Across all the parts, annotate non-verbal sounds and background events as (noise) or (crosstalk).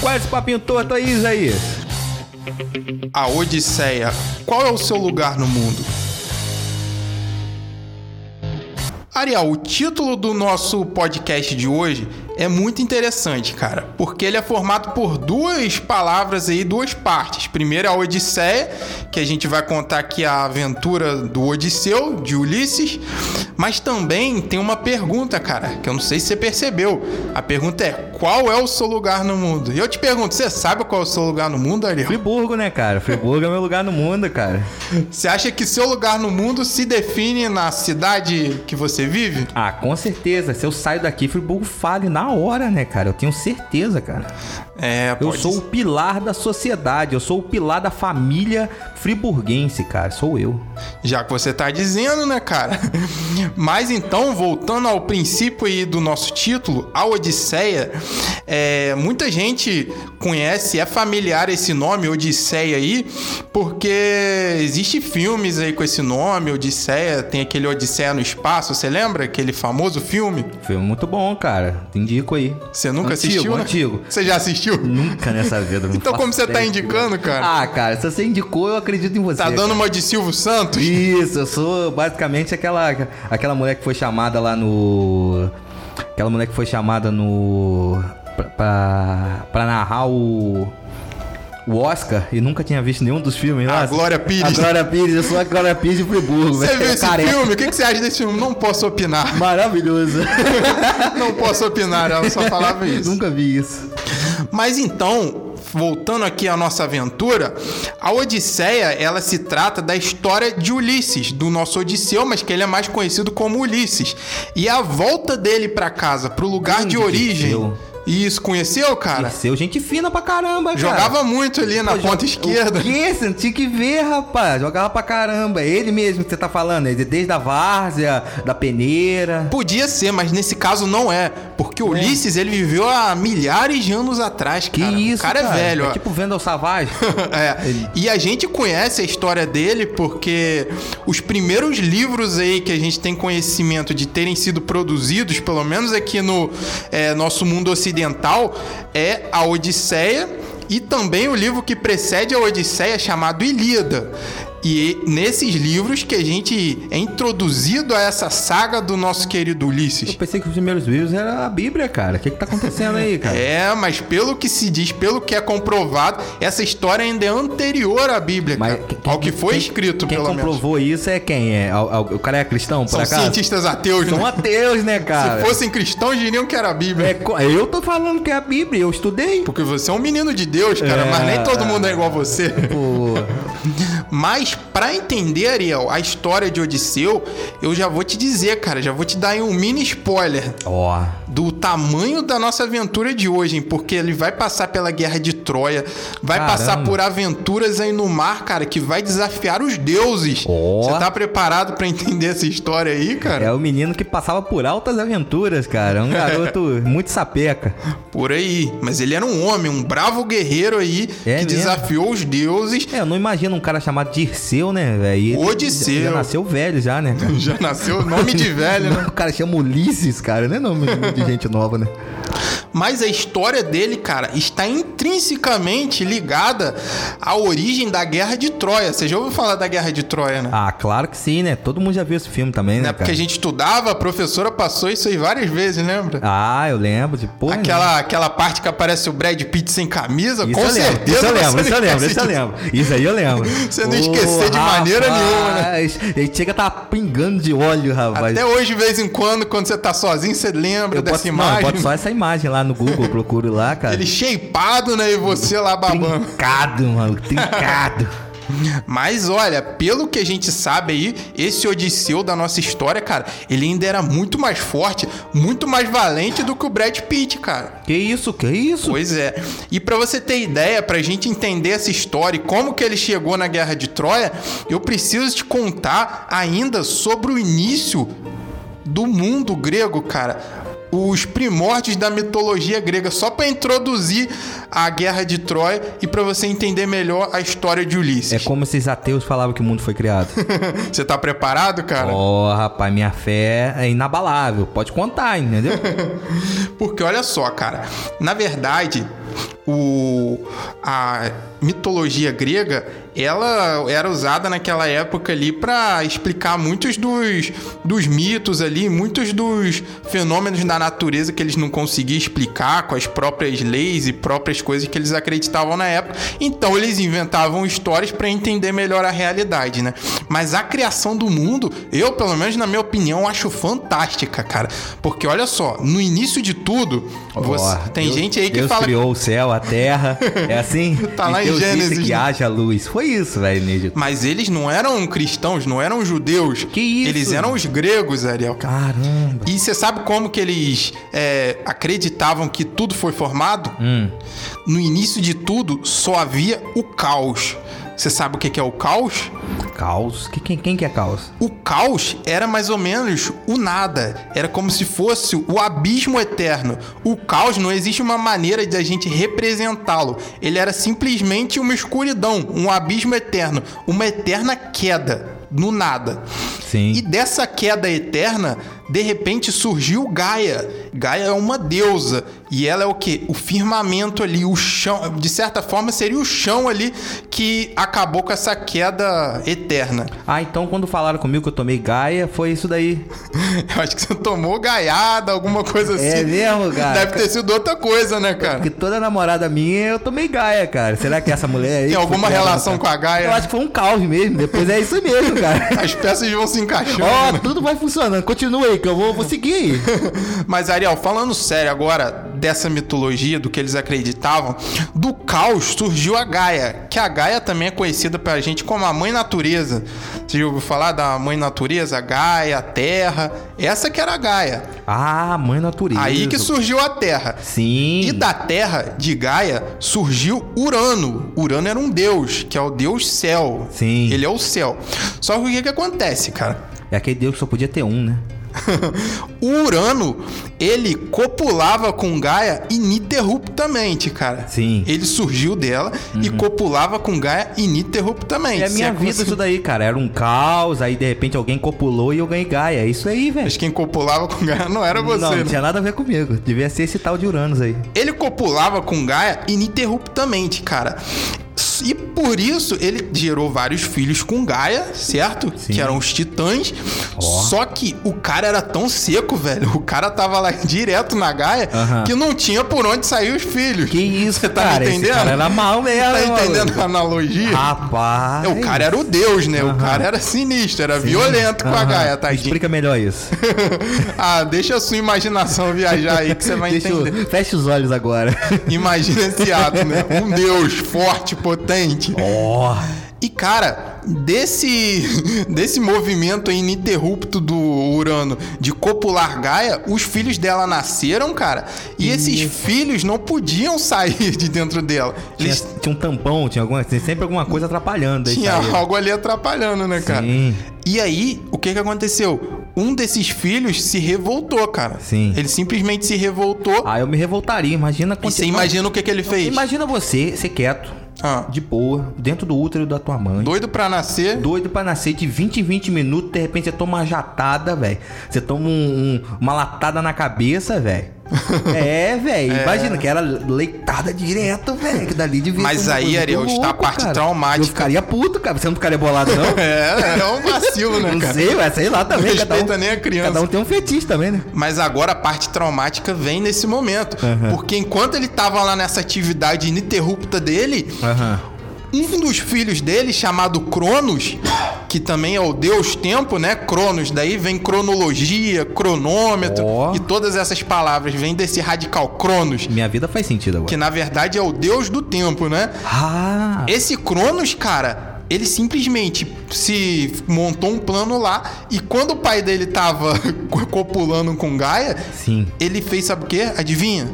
Qual é esse papinho torto aí, Isaías? A Odisseia. Qual é o seu lugar no mundo? Ariel, o título do nosso podcast de hoje é muito interessante, cara, porque ele é formado por duas palavras aí, duas partes. Primeiro a Odisseia, que a gente vai contar aqui a aventura do Odisseu, de Ulisses, mas também tem uma pergunta, cara, que eu não sei se você percebeu. A pergunta é: qual é o seu lugar no mundo? E eu te pergunto, você sabe qual é o seu lugar no mundo, Ariel? Friburgo, né, cara? Friburgo é meu lugar no mundo, cara. Você acha que seu lugar no mundo se define na cidade que você vive? Ah, com certeza. Se eu saio daqui, Friburgo fale na hora, né, cara? Eu tenho certeza, cara. É, Eu sou ser. o pilar da sociedade, eu sou o pilar da família friburguense, cara. Sou eu. Já que você tá dizendo, né, cara? (laughs) Mas então, voltando ao princípio aí do nosso título, a Odisseia, é, muita gente conhece, é familiar esse nome, Odisseia aí, porque existe filmes aí com esse nome, Odisseia, tem aquele Odisseia no espaço, você lembra? Aquele famoso filme? Foi muito bom, cara. Te indico aí. Você nunca Antigo, assistiu, né? Antigo. Você já assistiu? Nunca nessa vida. Então como você tá indicando, cara? Ah, cara, se você indicou, eu acredito em você. Tá dando uma de Silvio Santos? Isso, eu sou basicamente aquela, aquela mulher que foi chamada lá no. Aquela mulher que foi chamada no. pra, pra, pra narrar o. O Oscar e nunca tinha visto nenhum dos filmes. A Glória Pires. A Glória Pires, eu sou a Glória Pires de Friburgo, Você viu esse Careca. filme? O que, você acha desse filme? Não posso opinar. Maravilhoso. (laughs) Não posso opinar, ela só falava isso. Nunca vi isso. Mas então, voltando aqui à nossa aventura, a Odisseia, ela se trata da história de Ulisses, do nosso Odisseu, mas que ele é mais conhecido como Ulisses. E a volta dele pra casa, pro lugar Grande de origem. Odisseu. Isso, conheceu, cara? Seu gente fina pra caramba, cara. Jogava muito ali na Pô, ponta esquerda. O quê? Você não tinha que ver, rapaz. Jogava pra caramba. É Ele mesmo que você tá falando. Ele desde a várzea, da peneira. Podia ser, mas nesse caso não é. Porque o Ulisses, ele viveu há milhares de anos atrás, Que cara. isso, o cara, é velho, É ó. tipo Vendel Savage. (laughs) É, e a gente conhece a história dele porque os primeiros livros aí que a gente tem conhecimento de terem sido produzidos, pelo menos aqui no é, nosso mundo ocidental, é a Odisseia e também o livro que precede a Odisseia chamado Ilíada. E nesses livros que a gente é introduzido a essa saga do nosso querido Eu Ulisses. pensei que os primeiros livros era a Bíblia, cara. O que que tá acontecendo aí, cara? É, mas pelo que se diz, pelo que é comprovado, essa história ainda é anterior à Bíblia, Mas cara. quem- ao que foi quem- escrito, Quem pelo menos. comprovou isso é quem? É, Al- al- o cara é cristão, por São acaso? cientistas ateus, São né? ateus, né, cara? Se fossem cristãos, diriam que era a Bíblia. É, eu tô falando que é a Bíblia, eu estudei. Porque você é um menino de Deus, cara, É. mas nem todo mundo é igual a você. Pô, (laughs) Mas pra entender, Ariel, a história de Odisseu, eu já vou te dizer, cara, já vou te dar um mini spoiler ó. Do tamanho da nossa aventura de hoje, hein? Porque ele vai passar pela guerra de Troia, vai Caramba. passar por aventuras aí no mar, cara, que vai desafiar os deuses. Você tá preparado pra entender essa história aí, cara? É o menino que passava por altas aventuras, cara. Um garoto (laughs) muito sapeca. Por aí. Mas ele era um homem, um bravo guerreiro aí, É que mesmo? desafiou os deuses. É, eu não imagino um cara chamado Dirceu, né, velho? Odisseu. Já, já nasceu velho já, né? (laughs) Já nasceu nome de velho, (laughs) né? O cara chama Ulisses, cara, não é nome de gente nova, né? Mas a história dele, cara, está intrinsecamente ligada à origem da Guerra de Troia. Você já ouviu falar da Guerra de Troia, né? Ah, claro que sim, né? Todo mundo já viu esse filme também, né, Né? Porque a gente estudava, a professora passou isso aí várias vezes, lembra? Ah, eu lembro de pô. aquela, aquela parte que aparece o Brad Pitt sem camisa, Isso com certeza. isso eu lembro, isso eu lembro, isso eu lembro. Isso aí eu lembro. (laughs) Você não esquecer de maneira nenhuma, né? rapaz, Ele chega a tá pingando de óleo, rapaz. Até hoje, de vez em quando, quando você tá sozinho, você lembra eu dessa boto, não, eu imagem. boto só essa imagem lá no Google, eu procuro lá, cara. Ele shapeado, né? E você lá babando. Trincado, mano, trincado. (laughs) Mas olha, pelo que a gente sabe aí, esse Odisseu da nossa história, cara, ele ainda era muito mais forte, muito mais valente do que o Brad Pitt, cara. que isso, que isso? Pois é. E pra você ter ideia, pra gente entender essa história e como que ele chegou na Guerra de Troia, eu preciso te contar ainda sobre o início do mundo grego, cara. Os primórdios da mitologia grega, só pra introduzir a Guerra de Troia e pra você entender melhor a história de É Ulisses. como esses ateus falavam que o mundo foi criado. (laughs) Você tá preparado, cara? Ó, rapaz, minha fé é inabalável. Pode contar, entendeu? (laughs) Porque olha só, cara, na verdade, o, a mitologia grega, ela era usada naquela época ali para explicar muitos dos, dos mitos ali, muitos dos fenômenos da natureza que eles não conseguiam explicar com as próprias leis e próprias coisas que eles acreditavam na época. Então eles inventavam histórias para entender melhor a realidade, né? Mas a criação do mundo, eu, pelo menos na minha opinião, acho fantástica, cara. Porque olha só, no início de tudo, você, tem Deus, gente aí que Deus fala criou o céu, a terra. É assim? (laughs) Tá lá E em Deus disse Gênesis, que né? haja luz. Foi isso, velho, Nídio. Mas eles não eram cristãos, não eram judeus. Que isso? Eles eram os gregos, Ariel. Caramba. E você sabe como que eles é, acreditavam que tudo foi formado? Hum. No início de tudo, só havia o caos. Você sabe o que é o caos? Caos? Que, quem, quem que é caos? O caos era mais ou menos o nada. Era como se fosse o abismo eterno. O caos não existe uma maneira de a gente representá-lo. Ele era simplesmente uma escuridão, um abismo eterno, uma eterna queda no nada. Sim. E dessa queda eterna, de repente surgiu Gaia. Gaia é uma deusa. E ela é o que? O firmamento ali, o chão. De certa forma, seria o chão ali que acabou com essa queda eterna. Ah, então quando falaram comigo que eu tomei Gaia, foi isso daí. (laughs) Eu acho que você tomou gaiada, alguma coisa assim. É mesmo, cara? Deve ter sido outra coisa, né, cara? Porque toda namorada minha eu tomei Gaia, cara. Será que essa mulher aí. Tem alguma relação com a Gaia? Eu acho que foi um caos mesmo. Depois é isso mesmo, cara. As peças vão se encaixando. Ó, né? tudo vai funcionando. Continua aí, que eu vou, vou seguir aí. (laughs) Mas, Ariel, falando sério agora dessa mitologia, do que eles acreditavam, do caos surgiu a Gaia, que a Gaia também é conhecida pra gente como a mãe natureza. Você já ouviu falar da mãe natureza, a Gaia, a Terra? Essa que era a Gaia. Ah, mãe natureza. Aí que surgiu a Terra. Sim. E da Terra, de Gaia, surgiu Urano. Urano era um deus, que é o deus céu. Sim. Ele é o céu. Só que o que, que acontece, cara? É aquele deus que só podia ter um, né? O Urano, ele copulava com Gaia ininterruptamente, cara. Sim. Ele surgiu dela e copulava com Gaia ininterruptamente. É a minha como vida isso daí, cara. Era um caos, aí de repente alguém copulou e eu ganhei Gaia. É isso aí, velho. Mas quem copulava com Gaia não era você, não, não né? tinha nada a ver comigo. Devia ser esse tal de Uranus aí. Ele copulava com Gaia ininterruptamente, cara. E por isso ele gerou vários filhos com Gaia, certo? Sim. Que eram os titãs. Ó. Só que o cara era tão seco, velho. O cara tava lá (laughs) direto na Gaia Aham. que não tinha por onde sair os filhos. Que isso, Você tá me cara? Esse entendendo? cara era mal mesmo, Tá entendendo maluco. a analogia? Rapaz. É, o cara era o deus, né? O Aham. cara era sinistro, era violento com a. Gaia, tadinho. Explica melhor isso. (laughs) ah, deixa a sua imaginação viajar aí que você vai Deixa entender. eu... Fecha os olhos agora. Imagina esse ato, né? Um deus forte, potente. Ó. E cara, desse (laughs) desse movimento ininterrupto do Urano de copular Gaia, os filhos dela nasceram, cara, e esses filhos não podiam sair (laughs) de dentro dela. Tinha, Eles tinha um tampão, tinha, alguma, tinha sempre alguma coisa atrapalhando. aí tinha (laughs) algo ali atrapalhando, né, cara? Sim. E aí, o que que aconteceu? Um desses filhos se revoltou, cara. Sim. Ele simplesmente se revoltou. Ah, eu me revoltaria. Imagina e você imagina o que que ele fez? Imagina você ser quieto, Ah, de boa, dentro do útero da tua mãe. doido pra nascer. Doido pra nascer de 20 em 20 minutos, de repente você toma uma jatada, velho. Você toma um- um- uma latada na cabeça, velho. É, velho. Imagina que era leitada direto, velho. Que dali devia Mas aí, Ariel, está a parte cara. traumática. Eu ficaria puto, cara. Você não ficaria bolado, não? (laughs) É, é um vacilo, né, Não cara? sei, vai sei lá também. Não cada um, respeita nem a criança. Cada um tem um fetiche também, né? Mas agora a parte traumática vem nesse momento. Porque enquanto ele tava lá nessa atividade ininterrupta dele, um dos filhos dele, chamado Cronos, que também é o deus tempo, né? Cronos, daí vem cronologia, cronômetro Ó. e todas essas palavras vêm desse radical Cronos, Minha vida faz sentido agora. que na verdade é o deus do tempo, né? Ah, Esse Cronos, cara, ele simplesmente se montou um plano lá e quando o pai dele tava (laughs) copulando com Gaia, sim. ele fez sabe o quê? Adivinha?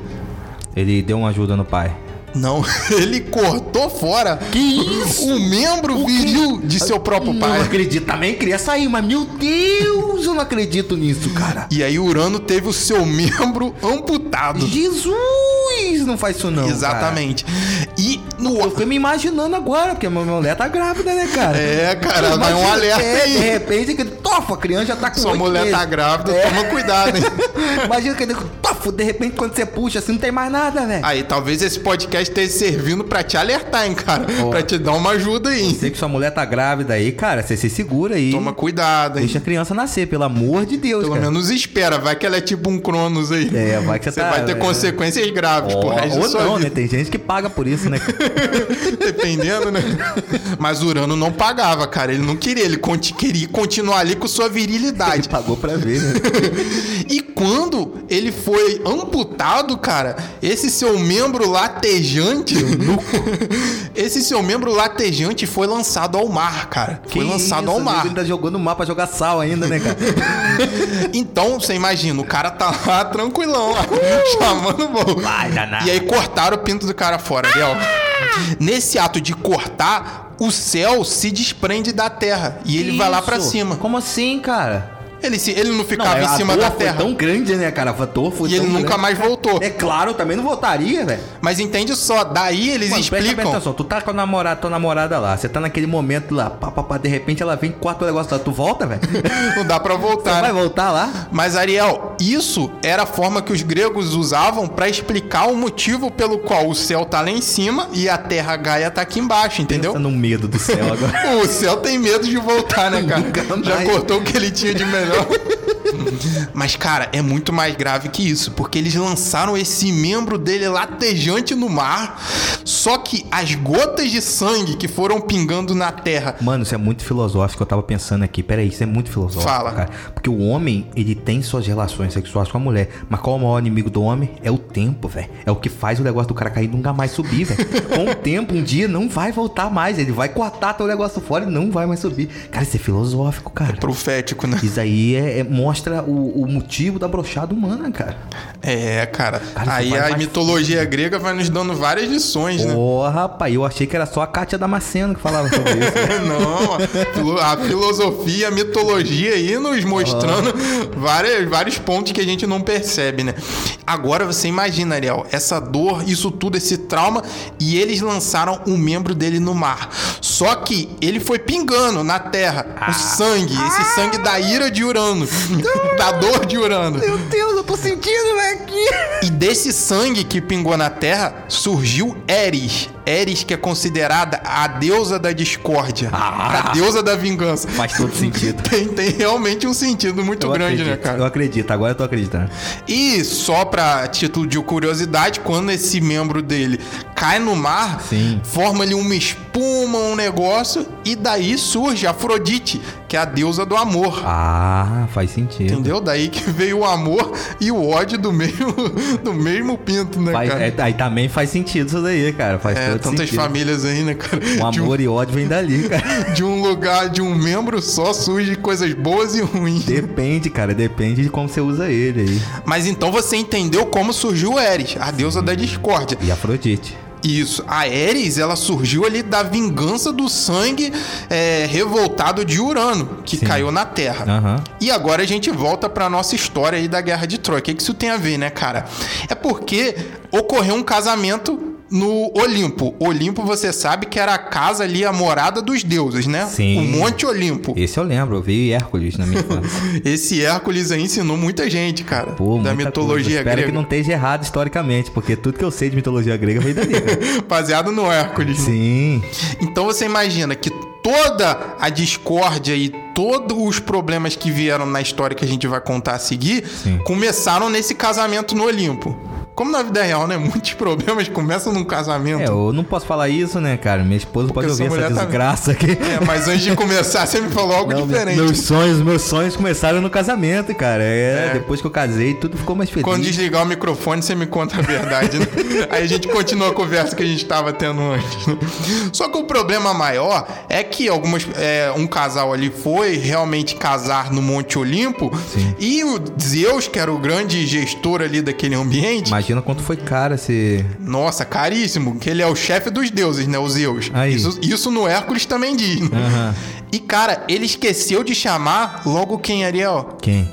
Ele deu uma ajuda no pai. Não, (laughs) ele cortou fora Que isso? o membro viril de seu próprio Não pai. acredito. Também queria sair, mas meu Deus, eu não acredito nisso, cara. E aí Urano teve o seu (laughs) membro amputado. Jesus, não faz isso não. Exatamente. E no Cara. Eu fiquei me imaginando agora, porque a minha mulher tá grávida, né, cara? É, cara, vai um alerta é, aí. De repente, que tofa, a criança já tá com Sua mulher meses. tá grávida, É. toma cuidado, hein? (laughs) Imagina que tofa, de repente quando você puxa assim, não tem mais nada, velho. Aí, talvez esse podcast esteja servindo pra te alertar, hein, cara? Ó. Pra te dar uma ajuda aí. Sei que sua mulher tá grávida aí, cara, você se segura aí. Toma cuidado, hein? Deixa a criança nascer, pelo amor de Deus, Pelo cara. menos espera, vai que ela é tipo um Cronos aí. É, vai que você Você tá- vai ter é. consequências graves resto da ou não, vida. né? Tem gente que paga por isso, né? (laughs) Dependendo, né? Mas Urano não pagava, cara. Ele não queria, ele conti- queria continuar ali com sua (laughs) Ele virilidade. pagou pra ver, né? (laughs) E quando ele foi amputado, cara, esse seu membro latejante. (laughs) esse seu membro latejante foi lançado ao mar, cara. foi lançado isso, ao mar. Ainda jogou no mar pra jogar sal ainda, né, cara? (laughs) Então, você imagina, o cara tá lá tranquilão, lá, chamando o voo. Vai. E aí cortaram o pinto do cara fora, Ariel. Nesse ato de cortar, o céu se desprende da terra e ele vai lá pra Isso? cima. Como assim, cara? Ele, se, ele não ficava é, em cima da foi terra. tão grande, né, cara? A dor foi E ele nunca grande. mais voltou. É claro, eu também não voltaria, velho. Mas entende só, daí eles Mano, presta explicam. atenção, tu tá com a namorada, tua namorada lá, você tá naquele momento lá, pá, pá, pá, de repente ela vem, corta o negócio lá, tu volta, velho? (laughs) Não dá pra Você voltar. vai né? voltar lá? Mas Ariel, isso era a forma que os gregos usavam pra explicar o motivo pelo qual o céu tá lá em cima e a terra Gaia tá aqui embaixo, entendeu? Pensa no medo do céu (laughs) agora. O céu tem medo de voltar, né, (laughs) cara? Já cortou o que ele tinha de melhor. Mas, cara, é muito mais grave que isso, porque eles lançaram esse membro dele latejante no mar, só que as gotas de sangue que foram pingando na terra. Mano, isso é muito filosófico, eu tava pensando aqui. Peraí, isso é muito filosófico, Fala. cara. Porque o homem, ele tem suas relações sexuais com a mulher. Mas qual é o maior inimigo do homem? É o tempo, velho. É o que faz o negócio do cara cair e nunca mais subir, velho. (laughs) com o tempo, um dia não vai voltar mais. Ele vai cortar teu negócio fora e não vai mais subir. Cara, isso é filosófico, cara. Profético, né? Isso aí é, é- mostra o, o motivo da brochada humana, cara. É, cara. Cara, Aí a mitologia grega vai nos dando várias lições, né? Porra, rapaz, eu achei que era só a Kátia Damasceno que falava sobre isso. né? (laughs) Não, a filo- a filosofia, a mitologia aí nos mostrando várias, vários pontos que a gente não percebe, né? Agora você imagina, Ariel, essa dor, isso tudo, esse trauma, e eles lançaram um membro dele no mar. Só que ele foi pingando na terra o sangue, esse sangue da ira de Urano, da dor de Urano. Meu Deus, eu tô sentindo, velho, aqui. E desse sangue que pingou na terra surgiu Eris. Eris, que é considerada a deusa da discórdia, Ah. a deusa da vingança. Faz todo sentido. (laughs) Tem, tem realmente um sentido muito Eu grande, acredito, né, cara? Eu acredito, agora eu tô acreditando. E só pra título de curiosidade, quando esse membro dele cai no mar, Sim. forma ali uma espuma, um negócio, e daí surge Afrodite, que é a deusa do amor. Ah, faz sentido. Entendeu? Daí que veio o amor e o ódio do mesmo, (laughs) do mesmo pinto, né, Faz- cara? é, aí também faz sentido isso daí, cara. Faz É, todo tantas sentido. famílias aí, né, cara? Um- amor e ódio vem dali, cara. (laughs) de um lugar, de um membro só surge coisas boas e ruins. Depende, cara. Depende de como você usa ele aí. Mas então você entendeu como surgiu Eris, a deusa da discórdia. E Afrodite. Isso, a Eris, ela surgiu ali da vingança do sangue é, revoltado de Urano, que Sim. caiu na Terra. Aham. E agora a gente volta pra nossa história aí da Guerra de Troia. O que, que isso tem a ver, né, cara? É porque ocorreu um casamento no Olimpo. Olimpo, você sabe que era a casa ali, a morada dos deuses, né? Sim. O Monte Olimpo. Esse eu lembro, eu vi Hércules na minha infância. (laughs) Esse Hércules aí ensinou muita gente, cara. Pô, da mitologia coisa. Espero grega. que não esteja errado historicamente, porque tudo que eu sei de mitologia grega veio dali. (laughs) Baseado no Hércules. né? Sim. Então você imagina que toda a discórdia e todos os problemas que vieram na história que a gente vai contar a seguir Sim. começaram nesse casamento no Olimpo. Como na vida real, né? (laughs) Muitos problemas começam num casamento. É, eu não posso falar isso, né, cara? Minha esposa pode sua ouvir essa tá- desgraça aqui. É, mas antes de começar, você me falou algo Não, diferente. Meus sonhos, meus sonhos começaram no casamento, cara. É, depois que eu casei, tudo ficou mais feliz. Quando desligar o microfone, você me conta a verdade, né? (laughs) Aí a gente continua a conversa que a gente estava tendo antes. né? Só que o problema maior é que algumas, é, um casal ali foi realmente casar no Monte Olimpo Sim. e o Zeus, que era o grande gestor ali daquele ambiente, Imagina quanto foi caro esse. nossa, caríssimo, que ele é o chefe dos deuses, né? O Zeus. Aí. Isso, isso no Hércules também diz. né? Aham. E cara, ele esqueceu de chamar logo quem, Ariel? Quem?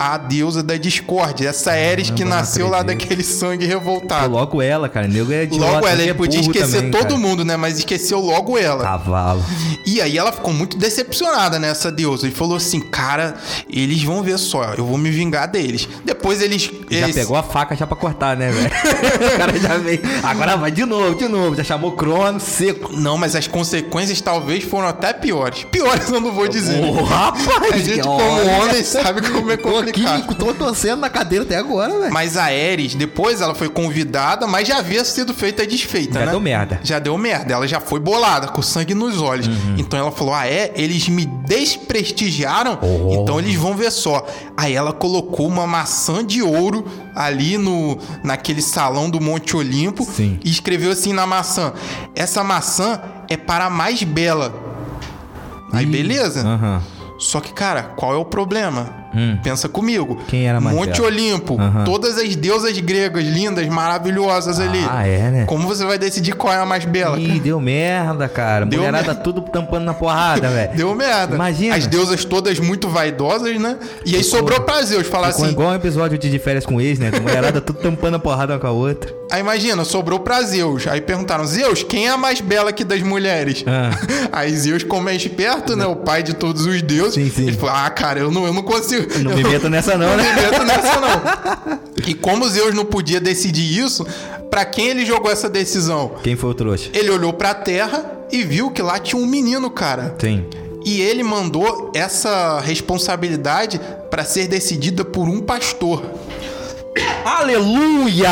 A deusa da discórdia, essa Ares que nasceu lá daquele sangue revoltado. Logo ela, cara. Nego é idiota, Logo ela, ele é podia esquecer também, todo cara. mundo, né? Mas esqueceu logo ela. Cavalo. E aí ela ficou muito decepcionada nessa deusa e falou assim: Cara, eles vão ver só, eu vou me vingar deles. Depois eles. Já eles- pegou a faca já pra cortar, né, velho? (laughs) o cara já veio. Agora vai de novo, de novo. Já chamou crono, seco. Não, mas as consequências talvez foram até piores. Piores eu não vou dizer. Ô, rapaz! a gente, como homem, sabe como é Tô aqui, tô torcendo na cadeira até agora, velho. Mas a Ares, depois ela foi convidada, mas já havia sido feita e desfeita, Já né? deu merda. Já deu merda. Ela já foi bolada, com sangue nos olhos. Uhum. Então ela falou: Ah, é? Eles me desprestigiaram? Oh. Então eles vão ver só. Aí ela colocou uma maçã de ouro ali no naquele salão do Monte Olimpo Sim. e escreveu assim na maçã: Essa maçã é para a mais bela. Aí beleza? Aham. Só que, cara, qual é o problema? Hum. Pensa comigo. Quem era mais Monte bela? Olimpo. Aham. Todas as deusas gregas, lindas, maravilhosas ali. Ah, é, né? Como você vai decidir qual é a mais bela? Ih, deu merda, cara. Deu Mulherada merda. tudo tampando na porrada, (laughs) velho. Deu merda. Imagina. As deusas todas muito vaidosas, né? E aí sobrou pra Zeus falar Ficou assim. igual um episódio de, de férias com ex, né? Mulherada tudo tampando a porrada uma com a outra. Aí imagina, sobrou pra Zeus. Aí perguntaram: Zeus, quem é a mais bela aqui das mulheres? Ah. (laughs) Aí Zeus, como é esperto, né? O pai de todos os deuses. Sim, sim. Ele falou: Ah, cara, eu não, eu não consigo. Não me meto nessa não, Não né? me meto nessa, não. (laughs) E como Zeus não podia decidir isso, pra quem ele jogou essa decisão? Quem foi o trouxa? Ele olhou pra terra e viu que lá tinha um menino, cara. Sim. E ele mandou essa responsabilidade pra ser decidida por um pastor. Aleluia!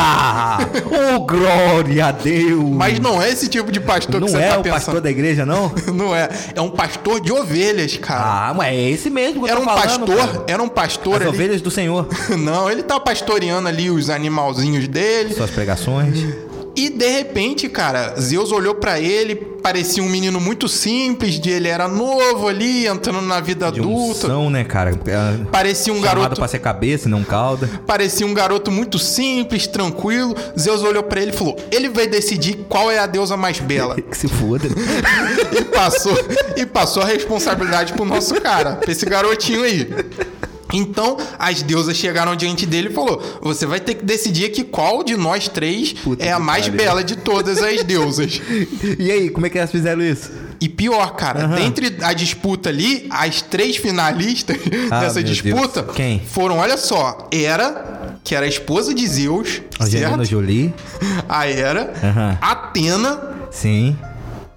oh, glória a Deus! Mas não é esse tipo de pastor não que você é tá o pensando. pastor da igreja, não? (laughs) Não é. É um pastor de ovelhas, cara. Ah, mas é esse mesmo que eu era tô um falando, pastor, cara. era um pastor As ali. ovelhas do Senhor. (laughs) Não, ele tá pastoreando ali os animalzinhos dele. Suas pregações. E de repente, cara, Zeus olhou pra ele, parecia um menino muito simples, de ele era novo ali, entrando na vida De adulta. unção, né, cara? É, Parecia um Chamado garoto, pra ser cabeça não cauda. parecia um garoto muito simples, tranquilo. Zeus olhou pra ele e falou: "Ele vai decidir qual é a deusa mais bela". (laughs) Que se foda. e passou e passou a responsabilidade pro nosso cara, pra esse garotinho aí. Então, as deusas chegaram diante dele e falou: "Você vai ter que decidir aqui qual de nós três Puta é a mais pariu. bela de todas as deusas". (laughs) E aí, como é que elas fizeram isso? E pior, cara, dentre a disputa ali, as três finalistas Ah, (laughs) dessa disputa Deus. Quem? foram, olha só, Hera, que era a esposa de Zeus, Angelina? Jolie. (laughs) A Hera, Aham. Atena Sim.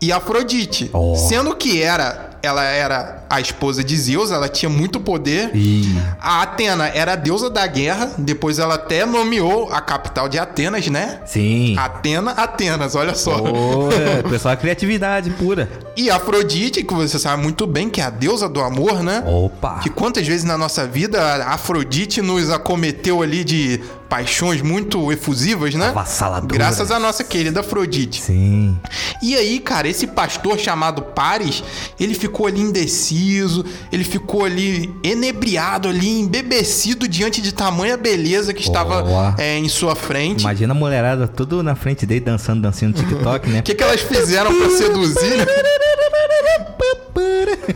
e Afrodite. Oh. Sendo que Hera, ela era a esposa de Zeus, ela tinha muito poder. Ih. A Atena era a deusa da guerra, depois ela até nomeou a capital de Atenas, né? Sim. Atena, Atenas, olha só. Ô, é, (laughs) pessoal, criatividade pura. E Afrodite, que você sabe muito bem que é a deusa do amor, né? Opa. Que quantas vezes na nossa vida a Afrodite nos acometeu ali de paixões muito efusivas, né? Avassaladoras. Graças à nossa querida Afrodite. Sim. E aí, cara, esse pastor chamado Paris, ele ficou ali indeciso, ele ficou ali enebriado ali, embebecido diante de tamanha beleza que estava é, em sua frente. Imagina a mulherada tudo na frente dele dançando, dancinho no (laughs) TikTok, né? O que, que elas fizeram pra seduzir? né? (laughs)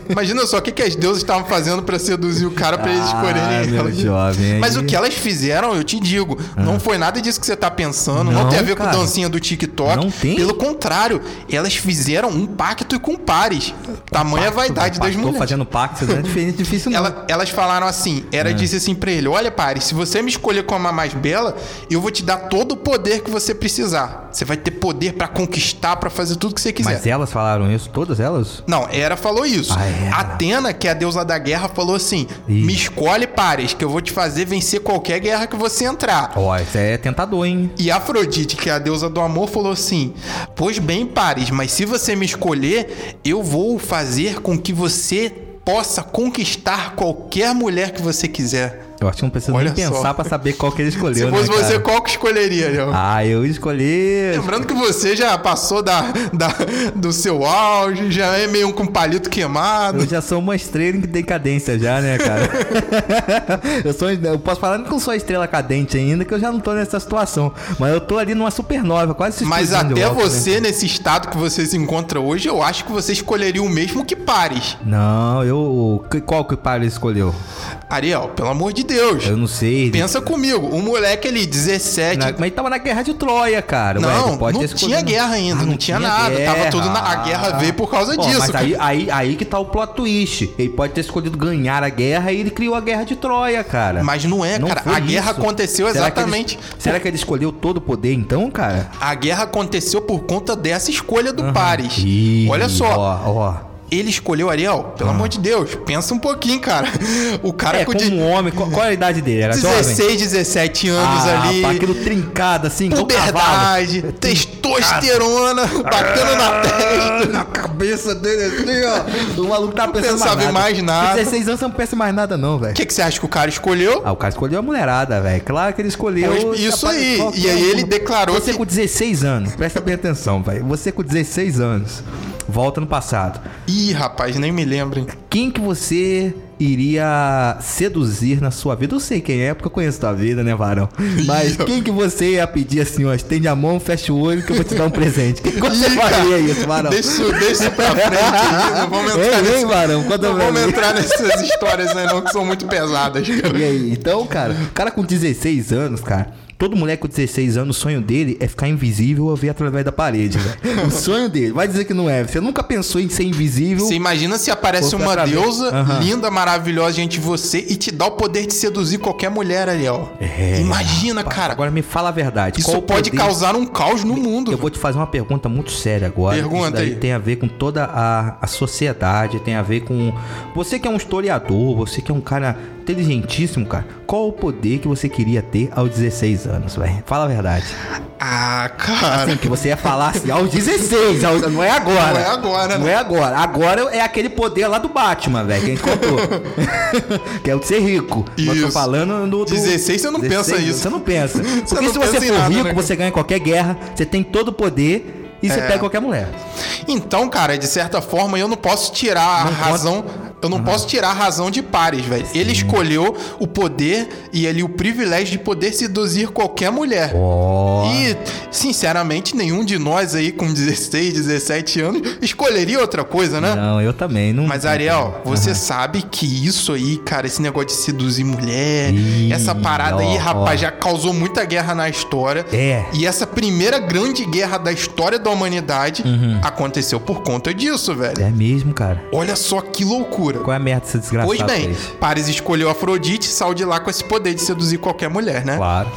Imagina só o que, que as deusas estavam fazendo pra seduzir o cara pra eles Ah, escolherem ela. jovem, Mas aí- o que elas fizeram, eu te digo, não foi nada disso que você tá pensando, não, Não, tem a ver cara. com dancinha do TikTok. Não tem. Pelo contrário, elas fizeram um pacto com pares. Tamanha vaidade das Tô mulheres. fazendo pacto, não é difícil, difícil não. Ela- elas falaram assim, Hera disse assim pra ele, olha Paris, se você me escolher como a mais bela, eu vou te dar todo o poder que você precisar. Você vai ter poder pra conquistar, pra fazer tudo que você quiser. Mas elas falaram isso, todas elas? Não, Hera falou isso. Ah. Atena, que é a deusa da guerra, falou assim: me escolhe, Paris, que eu vou te fazer vencer qualquer guerra que você entrar. Ó, isso é tentador, hein? E Afrodite, que é a deusa do amor, falou assim: Pois bem, Paris, mas se você me escolher, eu vou fazer com que você possa conquistar qualquer mulher que você quiser. Eu acho que não precisa Olha nem só. pensar pra saber qual que ele (laughs) escolheu, Se né, fosse você, cara? qual que escolheria, Léo? Ah, eu escolhi... Lembrando que você já passou da, da- do seu auge, já é meio com palito queimado. Eu já sou uma estrela em decadência já, né, cara? (laughs) eu, sou, eu posso falar que eu sou a estrela cadente ainda, que eu já não tô nessa situação. Mas eu tô ali numa supernova, quase se Mas até volta, né? você, nesse estado que você se encontra hoje, eu acho que você escolheria o mesmo que Paris. Não, eu... Qual que o Paris escolheu? Ariel, pelo amor de Deus. Eu não sei. Pensa comigo, o moleque ali, 17. Na, mas ele tava na guerra de Troia, cara. Ué, não, ele pode não tinha guerra ainda, Ah, não, tinha, nada. Tava tudo na. A guerra veio por causa disso. Mas cara. aí, aí, aí que tá o plot twist. Ele pode ter escolhido ganhar a guerra e ele criou a guerra de Troia, cara. Mas não é, cara. foi A guerra isso. aconteceu Será que ele- exatamente. será que ele escolheu todo o poder então, cara? A guerra aconteceu por conta dessa escolha do Paris. Ih, Olha só, Ó, ó. Ele escolheu Ariel, pelo amor de Deus, pensa um pouquinho, cara. O cara É, com como de um homem, qual, qual é a idade dele? Era jovem? 16, 17 anos ah, ali. pá, aquilo trincado assim, Puberdade, testosterona, batendo na testa. na cabeça dele assim, ó. O maluco tá pensando pensava em mais mais nada. Com 16 anos você não pensa mais nada não, velho. O que, que você acha que o cara escolheu? Ah, o cara escolheu a mulherada, velho. Claro que ele escolheu. Pois, isso aí. E aí ele declarou Você que- com 16 anos, presta bem atenção, velho. Você com 16 anos, volta no passado. Ih, rapaz, nem me lembrem. Quem que você iria seduzir na sua vida? Eu sei quem é, porque eu conheço tua vida, né, varão? Mas quem que você ia pedir assim, ó, estende a mão, fecha o olho que eu vou te dar um presente. Quem que você faria isso, varão? Deixa, deixa pra frente. Não vamos entrar, Ei, nesse- ei, varão, conta não vamos entrar nessas histórias aí não, que são muito pesadas, cara. E aí, então, cara, o cara com 16 anos, cara, todo moleque com 16 anos, o sonho dele é ficar invisível ou ver através da parede, velho. O sonho dele, vai dizer que não é. Você nunca pensou em ser invisível? Você imagina se aparece uma através- deusa Aham. linda, maravilhosa diante de você e te dá o poder de seduzir qualquer mulher, Ariel. É, Imagina, rapaz, cara. Agora me fala a verdade. Isso pode poder- causar um caos no mundo. Eu vou te fazer uma pergunta muito séria agora. Pergunta aí. tem a ver com toda a, a sociedade, tem a ver com. Você que é um historiador, você que é um cara inteligentíssimo, cara. Qual o poder que você queria ter aos 16 anos, velho? Fala a verdade. Ah, cara. Assim, que você ia falar assim, aos 16, aos- não é agora. Não é agora, Não né? é agora. Agora é aquele poder lá do Batman, velho, que a gente contou. (laughs) que é o de ser rico. Mas tô Isso. falando do, do... 16 você não pensa isso. Você não pensa. (laughs) Porque não se você pensa em for nada, rico, né? você ganha qualquer guerra, você tem todo o poder e você É. pega qualquer mulher. Então, cara, de certa forma, eu não posso tirar a Não razão. Eu não posso tirar a razão de Pares, velho. Ele escolheu o poder e ali o privilégio de poder seduzir qualquer mulher. Ó. E, sinceramente, nenhum de nós aí com 16, 17 anos escolheria outra coisa, né? Não, eu também. Não, Mas, Ariel, você sabe que isso aí, cara, esse negócio de seduzir mulher, Ih, essa parada aí, ó, rapaz, ó. já causou muita guerra na história. É. E essa primeira grande guerra da história da humanidade aconteceu por conta disso, velho. É mesmo, cara. Olha só que loucura. Qual é a merda dessa desgraçada? Pois bem, fez? Paris escolheu Afrodite e saiu de lá com esse poder de seduzir qualquer mulher, né? Claro.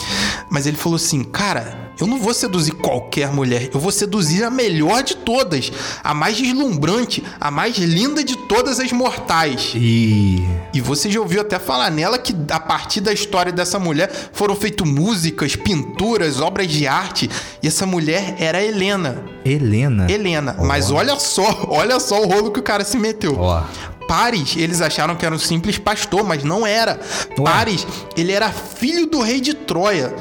Mas ele falou assim, cara, eu não vou seduzir qualquer mulher, eu vou seduzir a melhor de todas, a mais deslumbrante, a mais linda de todas as mortais. E. E você já ouviu até falar nela que a partir da história dessa mulher foram feitas músicas, pinturas, obras de arte, e essa mulher era Helena. Helena. Helena. Mas olha só, olha só o rolo que o cara se meteu. Ó. Paris, eles acharam que era um simples pastor, mas não era. Ué? Paris, ele era filho do rei de Troia.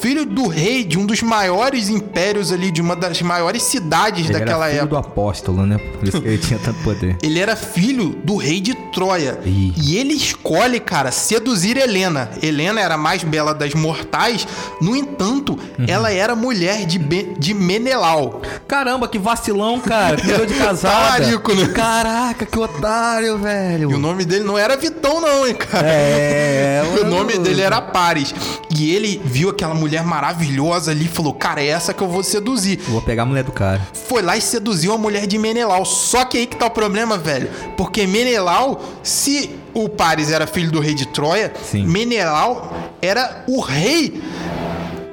Filho do rei de um dos maiores impérios ali, de uma das maiores cidades Ele daquela era filho época. do apóstolo, né? Por isso que ele tinha tanto poder. Ele era filho do rei de Troia. Ih. E ele escolhe, cara, seduzir Helena. Helena era a mais bela das mortais. No entanto, Uhum. ela era mulher de, Be- de Menelau. Caramba, que vacilão, cara. Que deu de (laughs) casada. Talarico, né? Caraca, que otário, velho. E o nome dele não era Vitão, não, hein, cara. É, (laughs) O nome dele era Paris. E ele viu aquela mulher maravilhosa ali e falou: Cara, é essa que eu vou seduzir. Vou pegar a mulher do cara. Foi lá e seduziu a mulher de Menelau. Só que aí que tá o problema, velho. Porque Menelau, se o Paris era filho do rei de Troia, Sim. Menelau era o rei.